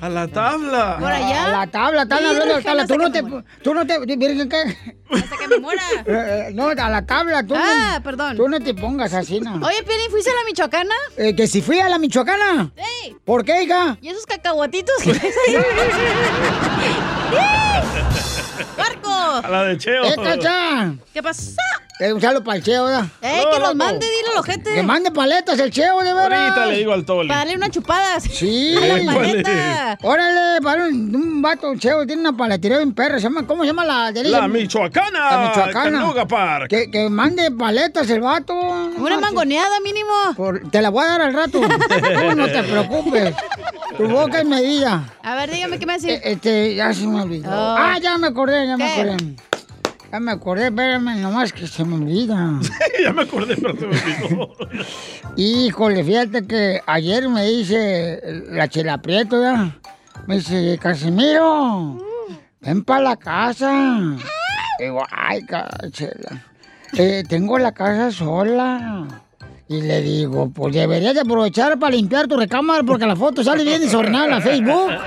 A la tabla. ¿Por allá? A la tabla, están Sí, hablando de tabla. hasta Tú no te. Tú no te. Virgen, ¿qué? Hasta que me muera. <laughs> Eh, eh, no, a la tabla. Tú Ah, no, perdón. Tú no te pongas así, ¿no? Oye, Piolín, ¿fuiste a la Michoacana? Eh, que si fui a la Michoacana. ¡Ey! ¿Por qué, hija? ¿Y esos cacahuatitos que ves ahí? <laughs> <laughs> ¡Barco! A la de Cheo. ¡Eh, cacha! ¿Qué pasó? Eh, un saludo para el Cheo, ¿verdad? ¡Ey, que los mande, dile al ojete! Que mande paletas el Cheo, de verdad. Ahorita le digo al Toli. Para darle una chupada. Sí. <laughs> A la paleta. Órale, para un, un vato Cheo, tiene una paletería bien perra. Se llama, ¿Cómo se llama la de La Michoacana. La Michoacana. Park. Que, que mande paletas el vato. no Una marches. mangoneada mínimo. Por- te la voy a dar al rato. <laughs> No te preocupes. Tu boca es medida. A ver, dígame qué me hace. Eh, Este, ya se me olvidó. Oh. Ah, ya me acordé, ya me acordé. Ya me acordé, espérame, nomás que se me olvida. <laughs> ya me acordé, pero se me olvidó. <laughs> Híjole, fíjate que ayer me dice la chela Prieto, ¿verdad? Me dice, Casimiro, ven para la casa. Digo, ay, chela, eh, tengo la casa sola. Y le digo, pues deberías de aprovechar para limpiar tu recámara porque la foto sale bien desordenada en la Facebook. <laughs>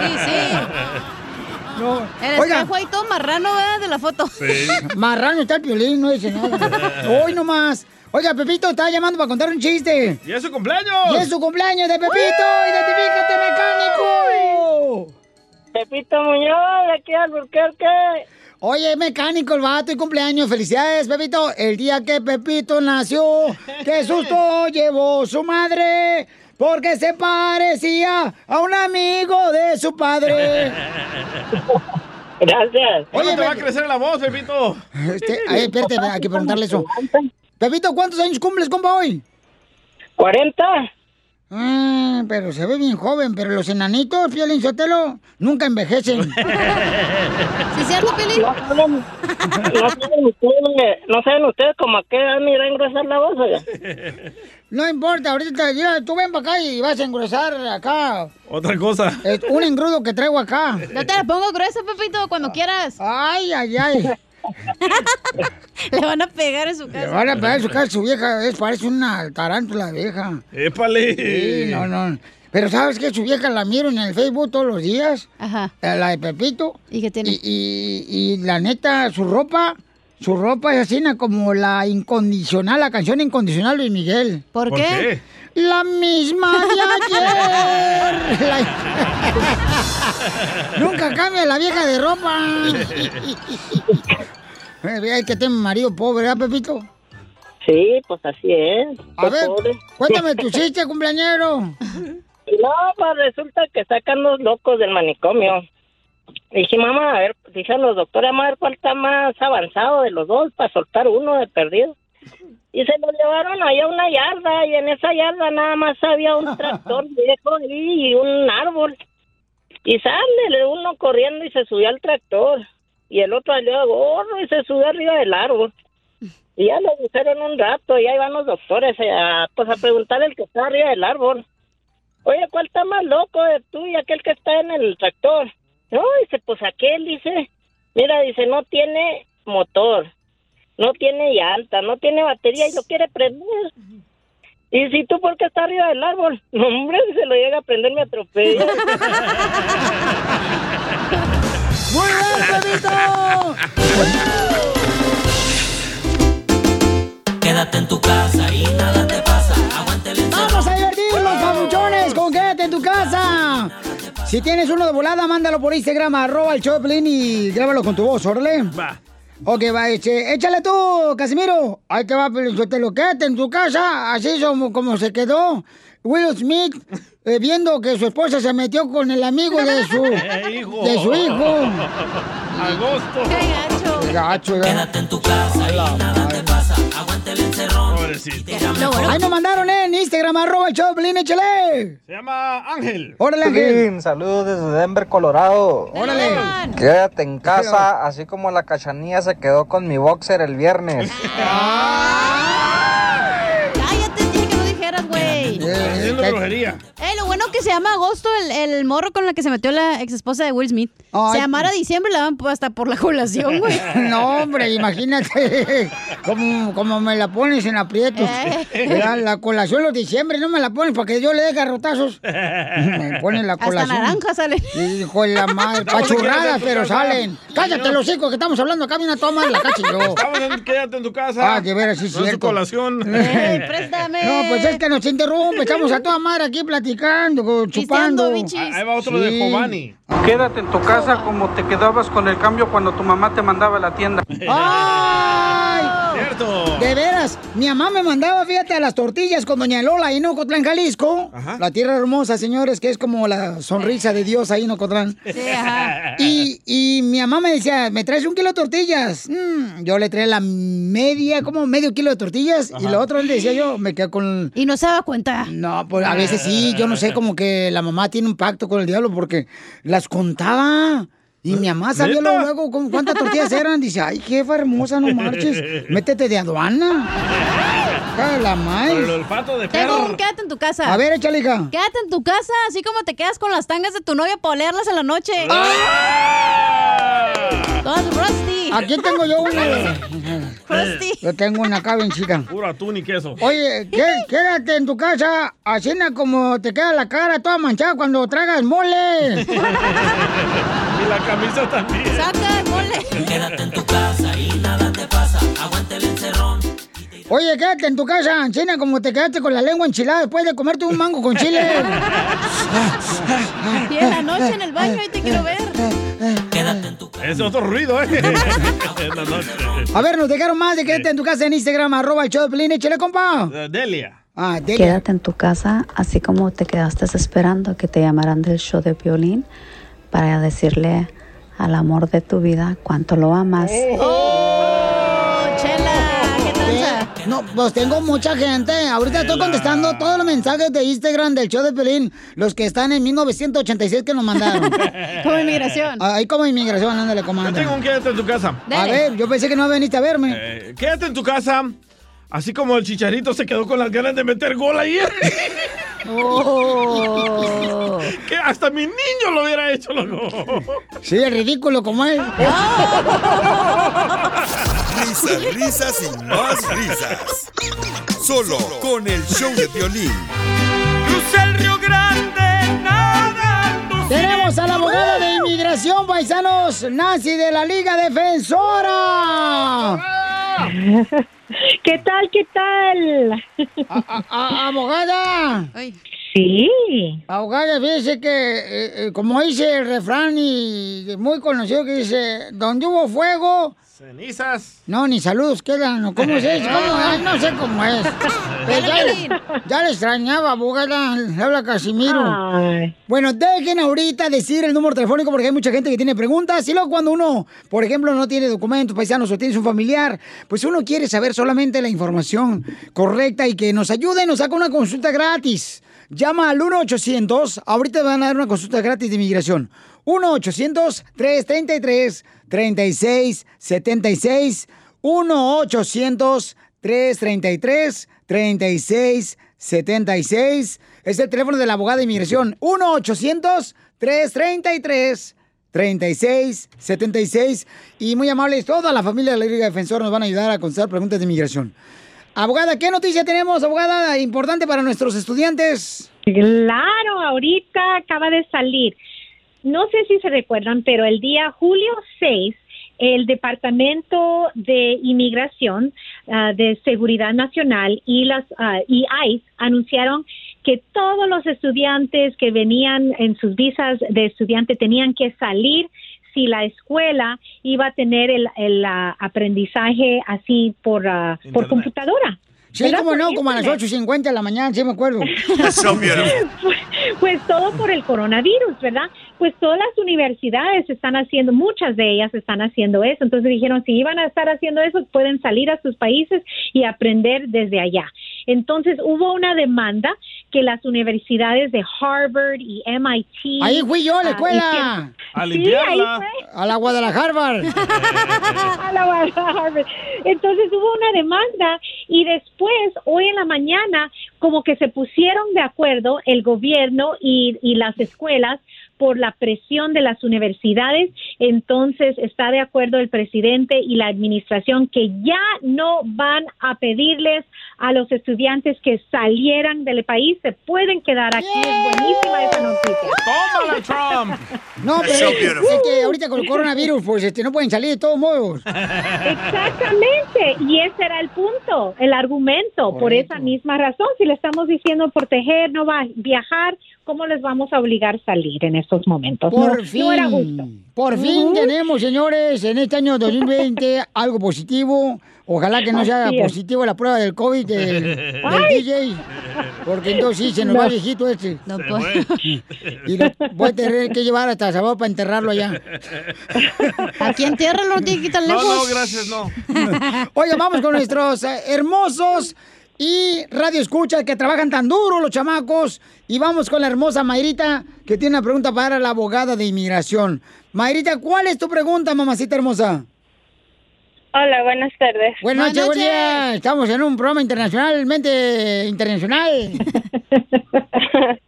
Sí, sí. No. El Oiga. espejo ahí todo marrano, ¿verdad? De la foto. <laughs> Marrano está el piolín, no dice nada. <laughs> Hoy nomás. Oiga, Pepito está llamando para contar un chiste. ¡Y es su cumpleaños! ¡Y es su cumpleaños de Pepito! ¡Identifícate, mecánico! Pepito Muñoz, de aquí al Burquerque. Oye, mecánico el vato y cumpleaños. Felicidades, Pepito. El día que Pepito nació, qué susto <laughs> llevó su madre. Porque se parecía a un amigo de su padre. <laughs> Gracias. ¿Cuándo Oye, te va a crecer la voz, Pepito? Este, ay, espérate, hay que preguntarle eso. Pepito, ¿cuántos años cumples, compa, hoy? 40. Ah, pero se ve bien joven, pero los enanitos, Piolín Sotelo, nunca envejecen. <laughs> ¿Sí es cierto, Piolín? No saben, no saben ustedes, no saben ustedes como a qué edad me irá a engrosar la voz, oiga. No importa, ahorita mira, tú ven para acá y vas a engrosar acá. Otra cosa. eh, un engrudo que traigo acá. No te la pongo gruesa, Pepito, cuando quieras. Ay, ay, ay. <laughs> Le van a pegar en su Le casa. van a pegar su casa, su vieja, es, parece una tarántula vieja. ¡Épale! Sí, no, no. Pero ¿sabes qué? Su vieja la miro en el Facebook todos los días. Ajá. eh, La de Pepito. ¿Y qué tiene? Y, y- y la neta, su ropa, su ropa es así na, como la incondicional, la canción incondicional de Miguel. ¿Por, ¿Por qué? qué? La misma de ayer. La- <laughs> Nunca cambia la vieja de ropa. <laughs> Eh, Hay que tener marido pobre, ¿verdad, Pepito? Sí, pues así es. A ver, pobre. cuéntame tu <laughs> chiste, cumpleañero. No, pues resulta que sacan los locos del manicomio. Dije, mamá, a ver, dicen los doctores, a ver cuál está más avanzado de los dos para soltar uno de perdido. Y se lo llevaron allá a una yarda y en esa yarda nada más había un tractor <laughs> viejo y un árbol. Y sale uno corriendo y se subió al tractor. Y el otro salió a gorro y se subió arriba del árbol. Y ya lo dijeron un rato y ahí van los doctores eh, a, pues a preguntarle al que está arriba del árbol. Oye, ¿cuál está más loco de tú y aquel que está en el tractor? No, dice, pues aquel, dice. Mira, dice, no tiene motor, no tiene llanta, no tiene batería y lo quiere prender. Y si tú, ¿por qué está arriba del árbol? No, hombre, si se lo llega a prender, me atropella. <laughs> ¡Muy bien, Pepito! Quédate en tu casa y nada te pasa. Aguante el. ¡Vamos a divertirnos, papuchones! ¡Con quédate en tu casa! Si tienes uno de volada, mándalo por Instagram, arroba el Choplin y grábalo con tu voz, órale. Va. Ok, va, eche, échale tú, Casimiro. Ahí te va, pero te lo quédate en tu casa, así como, como se quedó Will Smith eh, viendo que su esposa se metió con el amigo de su, <laughs> hijo. de su hijo. Agosto. Qué gacho. Qué gacho, ¿verdad? Quédate en tu casa y nada te pasa. Aguante el encerrón pobrecito. Ahí nos mandaron en Instagram, arroba el Piolín, échale. Se llama Ángel. Órale, Ángel. Saludos desde Denver, Colorado. Órale. Quédate en casa, así como la cachanilla se quedó con mi boxer el viernes. Cállate, que se llama Agosto, el, el morro con la que se metió la ex esposa de Will Smith. Ay. Se llamara Diciembre, la van hasta por la colación, güey. <laughs> No, hombre, imagínate como, como me la pones en aprietos. Eh. La colación los diciembre, no me la pones para que yo le dé garrotazos. Me ponen la Hasta colación. naranja sale. Hijo de la madre, pachurradas, pero salen. Cállate los hijos que estamos hablando acá, viene a tomar la cacha y yo. Estamos en Quédate en tu casa. Ah, de veras, sí, No es su cierto. colación. préstame. No, pues es que nos interrumpe, estamos a toda madre aquí platicando, co- chupando. Ahí va otro de. Giovanni. Quédate en tu casa como te quedabas con el cambio cuando tu mamá te mandaba a la tienda. ¡Ay! Cierto. De veras, mi mamá me mandaba, fíjate, a las tortillas con Doña Lola en Ocotlán, Jalisco. La tierra hermosa, señores, que es como la sonrisa de Dios ahí en Ocotlán. Y, y mi mamá me decía, ¿me traes un kilo de tortillas? Mm, yo le traía la media, como medio kilo de tortillas. Y lo otro, le decía yo, me quedo con... Y no se daba cuenta. No, pues a veces sí, yo no sé, como que la mamá tiene un pacto con el diablo porque las contaba. Y mi mamá sabía ¿Neta? luego, luego con cuántas tortillas eran. Dice, ay, jefa hermosa, no marches. <laughs> Métete de aduana. <laughs> La el olfato de Tengo un quédate en tu casa. A ver, échale, hija. Quédate en tu casa, así como te quedas con las tangas de tu novia para olerlas en la noche. Todas rusty. Aquí tengo yo una. <laughs> Rusty. Yo tengo una acá bien chica. Puro atún y queso. Oye, ¿qué- quédate en tu casa, así como te queda la cara toda manchada cuando tragas mole. Y la camisa también. Saca el mole. Quédate en tu casa y nada te pasa. Aguanta el encerrón. Oye, quédate en tu casa, China, como te quedaste con la lengua enchilada después de comerte un mango con chile. Y en la noche en el baño ahí te quiero ver. Es otro ruido, ¿eh? en <laughs> la noche. A ver, nos dejaron más de quédate en tu casa en Instagram, arroba el show de Pelín, échale, compa. Eh, Delia. Ah, Delia. Quédate en tu casa, así como te quedaste esperando que te llamaran del show de violín para decirle al amor de tu vida cuánto lo amas. ¡Oh, chela! ¿Qué tranza? No, pues tengo mucha gente. Ahorita estoy contestando todos los mensajes de Instagram del show de Pelín, los que están en 1986 que nos mandaron. <laughs> Como inmigración. Ahí como inmigración, ándale, Yo comanda. tengo un quédate en tu casa. A ver, yo pensé que no veniste a verme. Eh, quédate en tu casa. Así como el chicharito se quedó con las ganas de meter gol ayer. <laughs> Oh. que hasta mi niño lo hubiera hecho, loco. Sí, es ridículo como él. Risas, risas y más risas. Solo con el show de violín. Cruza el Río Grande, nadando. Tenemos a la abogada de inmigración, paisanos, Nancy de la Liga Defensora. <laughs> ¿Qué tal? ¿Qué tal? A- a- abogada. Sí. Abogada, fíjese que, eh, eh, como dice el refrán y muy conocido que dice, donde hubo fuego... Cenizas. No, ni saludos quedan, ¿o ¿cómo? ¿Cómo? <laughs> Ay, no sé cómo es. <laughs> Pero ya, ya le extrañaba, abogada, le habla Casimiro. Ay. Bueno, dejen ahorita decir el número telefónico porque hay mucha gente que tiene preguntas. Y luego cuando uno, por ejemplo, no tiene documentos paisanos o tienes un familiar, pues uno quiere saber solamente la información correcta y que nos ayude y nos saca una consulta gratis. Llama al 1-800, ahorita van a dar una consulta gratis de inmigración. 1-800-333-3676. 1-800-333-3676. Es el teléfono de la abogada de inmigración. 1-800-333-3676. Y muy amables, toda la familia de la Liga Defensora nos van a ayudar a contestar preguntas de inmigración. Abogada, ¿qué noticia tenemos, abogada, importante para nuestros estudiantes? Claro, ahorita acaba de salir. No sé si se recuerdan, pero el día julio 6, el Departamento de Inmigración ah, de Seguridad Nacional y las ah, y ICE anunciaron que todos los estudiantes que venían en sus visas de estudiante tenían que salir si la escuela iba a tener el, el, ah, aprendizaje así por, por computadora. Sí, Por no, como a las internet. 8.50 de la mañana, sí me acuerdo. <laughs> <laughs> Pues todo por el coronavirus, ¿verdad? Pues todas las universidades están haciendo, muchas de ellas están haciendo eso. Entonces dijeron, si iban a estar haciendo eso, pueden salir a sus países y aprender desde allá. Entonces hubo una demanda que las universidades de Harvard y MIT... Ahí fui yo a la ah, escuela. A Sí, limpiarla. ahí fue. A la Guadalajara. <laughs> a la Harvard. Entonces hubo una demanda y después, hoy en la mañana, como que se pusieron de acuerdo el gobierno y, y las escuelas por la presión de las universidades. Entonces está de acuerdo el presidente y la administración que ya no van a pedirles a los estudiantes que salieran del país, se pueden quedar aquí. Es buenísima esa noticia. ¡Tómala, Trump! <laughs> No, pero So es, beautiful. es que ahorita con el coronavirus, pues este, no pueden salir de todos modos. Exactamente, y ese era el punto, el argumento. Por esa misma razón, si le estamos diciendo proteger, no va a viajar, ¿cómo les vamos a obligar a salir en estos momentos? Por no, fin. no era justo. Por fin tenemos, señores, en este año 2020 <laughs> algo positivo. Ojalá que no sea es. positivo la prueba del COVID del. DJ. Porque entonces sí, se nos va el viejito este. No puede. Y lo voy a tener que llevar hasta sábado para enterrarlo allá. Aquí entiérralo, tiene que tan No, lejos. no, gracias, no. <laughs> Oye, vamos con nuestros eh, hermosos y radio escucha que trabajan tan duro los chamacos. Y vamos con la hermosa Mayrita que tiene una pregunta para la abogada de inmigración. Mayrita, ¿cuál es tu pregunta, mamacita hermosa? Hola, buenas tardes. Buenas noches, buen día. Estamos en un programa internacionalmente internacional. <laughs>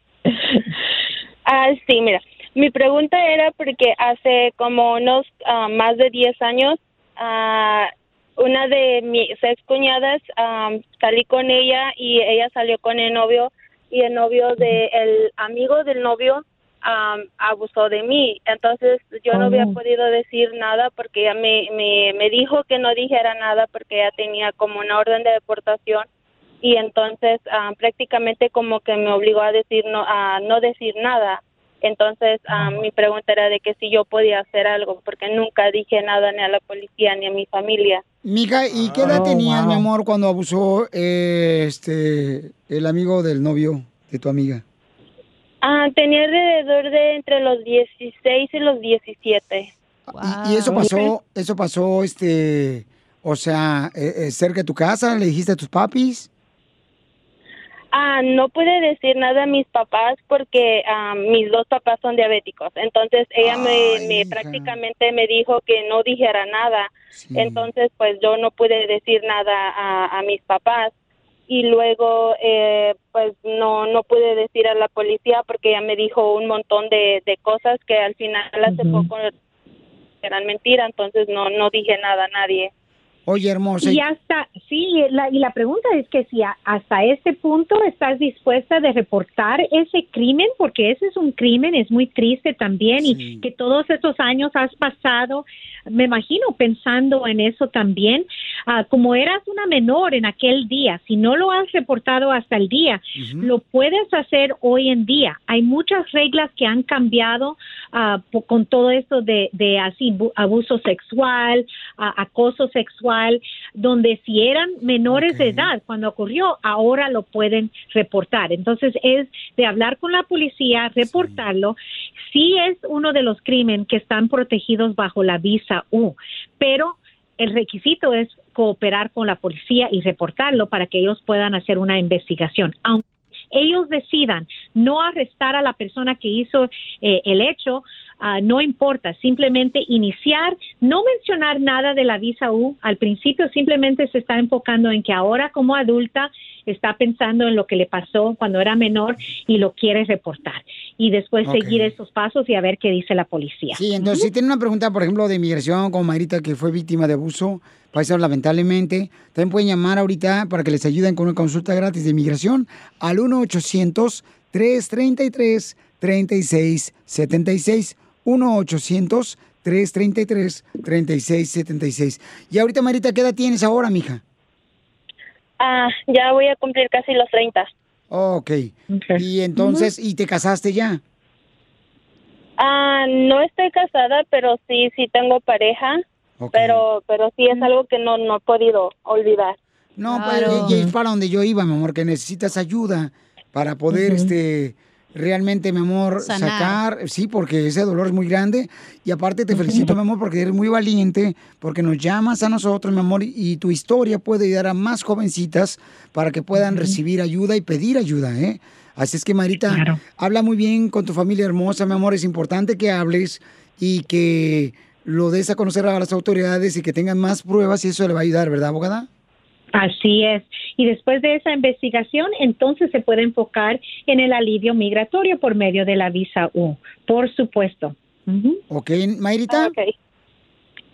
Ah, sí, mira, mi pregunta era porque hace como unos ah, más de 10 años, ah, una de mis ex cuñadas salí con ella y ella salió con el novio y el novio de el amigo del novio am, abusó de mí. Entonces yo no había Oh. podido decir nada porque ella me, me, me dijo que no dijera nada porque ella tenía como una orden de deportación y entonces ah, prácticamente como que me obligó a decir no a no decir nada entonces ah, mi pregunta era de que si yo podía hacer algo porque nunca dije nada ni a la policía ni a mi familia. Mija, ¿y qué edad tenías, mi amor, cuando abusó eh, este el amigo del novio de tu amiga? ah tenía alrededor de entre los 16 y los 17 Y eso pasó, eso pasó, este, o sea, eh, eh, cerca de tu casa, le dijiste a tus papis. Ah, no pude decir nada a mis papás porque ah, mis dos papás son diabéticos. Entonces ella me, me prácticamente me dijo que no dijera nada. Entonces pues yo no pude decir nada a, a mis papás y luego eh, pues no no pude decir a la policía porque ella me dijo un montón de, de cosas que al final hace poco eran mentira. Entonces no no dije nada a nadie. Oye, hermosa. Y hasta, sí, la, y la pregunta es que si a- hasta este punto estás dispuesta de reportar ese crimen, porque ese es un crimen, es muy triste también, y que todos estos años has pasado, me imagino, pensando en eso también, Ah, como eras una menor en aquel día, si no lo has reportado hasta el día, lo puedes hacer hoy en día. Hay muchas reglas que han cambiado po- con todo esto de, de así bu- abuso sexual, ah, acoso sexual, donde si eran menores de edad cuando ocurrió, ahora lo pueden reportar. Entonces es de hablar con la policía, reportarlo. Sí es uno de los crímenes que están protegidos bajo la visa U, pero el requisito es cooperar con la policía y reportarlo para que ellos puedan hacer una investigación. Aunque ellos decidan no arrestar a la persona que hizo eh, el hecho, ah, no importa, simplemente iniciar, no mencionar nada de la visa U. Al principio simplemente se está enfocando en que ahora como adulta está pensando en lo que le pasó cuando era menor y lo quiere reportar. Y después seguir esos pasos y a ver qué dice la policía. Sí, entonces si tiene una pregunta, por ejemplo, de inmigración, como Mayrita, que fue víctima de abuso, paisano, lamentablemente, también pueden llamar ahorita para que les ayuden con una consulta gratis de inmigración al 1-800-333-3676. 1-800-333-3676. Y ahorita, Mayrita, ¿qué edad tienes ahora, mija? Ah, ya voy a cumplir casi los 30. Ok. Y entonces, ¿y te casaste ya? Ah, no estoy casada, pero sí, sí tengo pareja. Pero, pero sí es algo que no, no he podido olvidar. No, Claro. pues, y es para donde yo iba, mi amor, que necesitas ayuda para poder, este, realmente, mi amor, Sanar. sacar, sí, porque ese dolor es muy grande. Y aparte te felicito, mi amor, porque eres muy valiente, porque nos llamas a nosotros, mi amor, y, y tu historia puede ayudar a más jovencitas para que puedan recibir ayuda y pedir ayuda, ¿eh? Así es que, Marita, habla muy bien con tu familia hermosa, mi amor, es importante que hables y que lo des a conocer a las autoridades y que tengan más pruebas y eso le va a ayudar, ¿verdad, abogada? Así es. Y después de esa investigación, entonces se puede enfocar en el alivio migratorio por medio de la visa U. Por supuesto. Ok, Mayrita.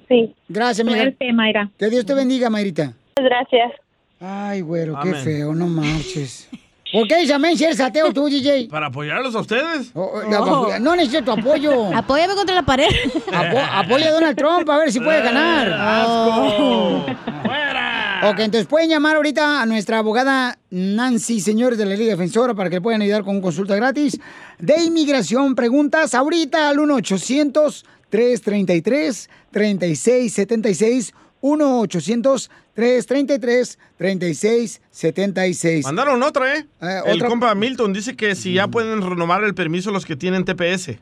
Sí. Gracias. Suerte, Mayra. Que Dios te bendiga, Mayrita. Gracias. Ay, güero, qué Amén. feo, no marches. ¿Por qué amén si eres ateo tú, DJ? <laughs> ¿Para apoyarlos a ustedes? No, no necesito tu apoyo. <laughs> Apóyame contra la pared. Apo- apoya a Donald Trump a ver si puede ganar. <laughs> ¡Asco! Ok, entonces pueden llamar ahorita a nuestra abogada Nancy, señores de la Liga Defensora, para que le puedan ayudar con consulta gratis de inmigración. Preguntas ahorita al 1-800-333-3676. 1-800-333-3676. Mandaron otra, ¿eh? El otra- compa Milton dice que si ya pueden renovar el permiso los que tienen TPS.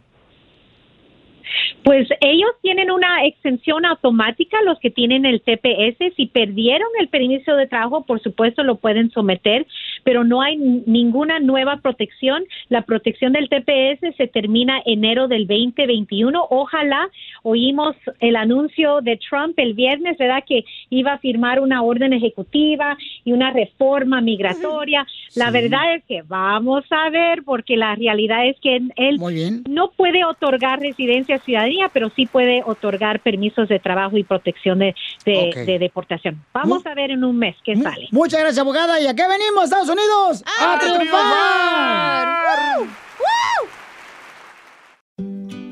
Pues ellos tienen una extensión automática, los que tienen el TPS. Si perdieron el permiso de trabajo, por supuesto lo pueden someter, pero no hay ninguna nueva protección. La protección del TPS se termina enero del 2021. Ojalá oímos el anuncio de Trump el viernes, ¿verdad? Que iba a firmar una orden ejecutiva y una reforma migratoria. La verdad es que vamos a ver, porque la realidad es que él no puede otorgar residencia ciudadanía, pero sí puede otorgar permisos de trabajo y protección de, de, Ok. de deportación. Vamos a ver en un mes qué sale. Muchas gracias, abogada. ¿Y a qué venimos, Estados Unidos? ¡A, triunfar!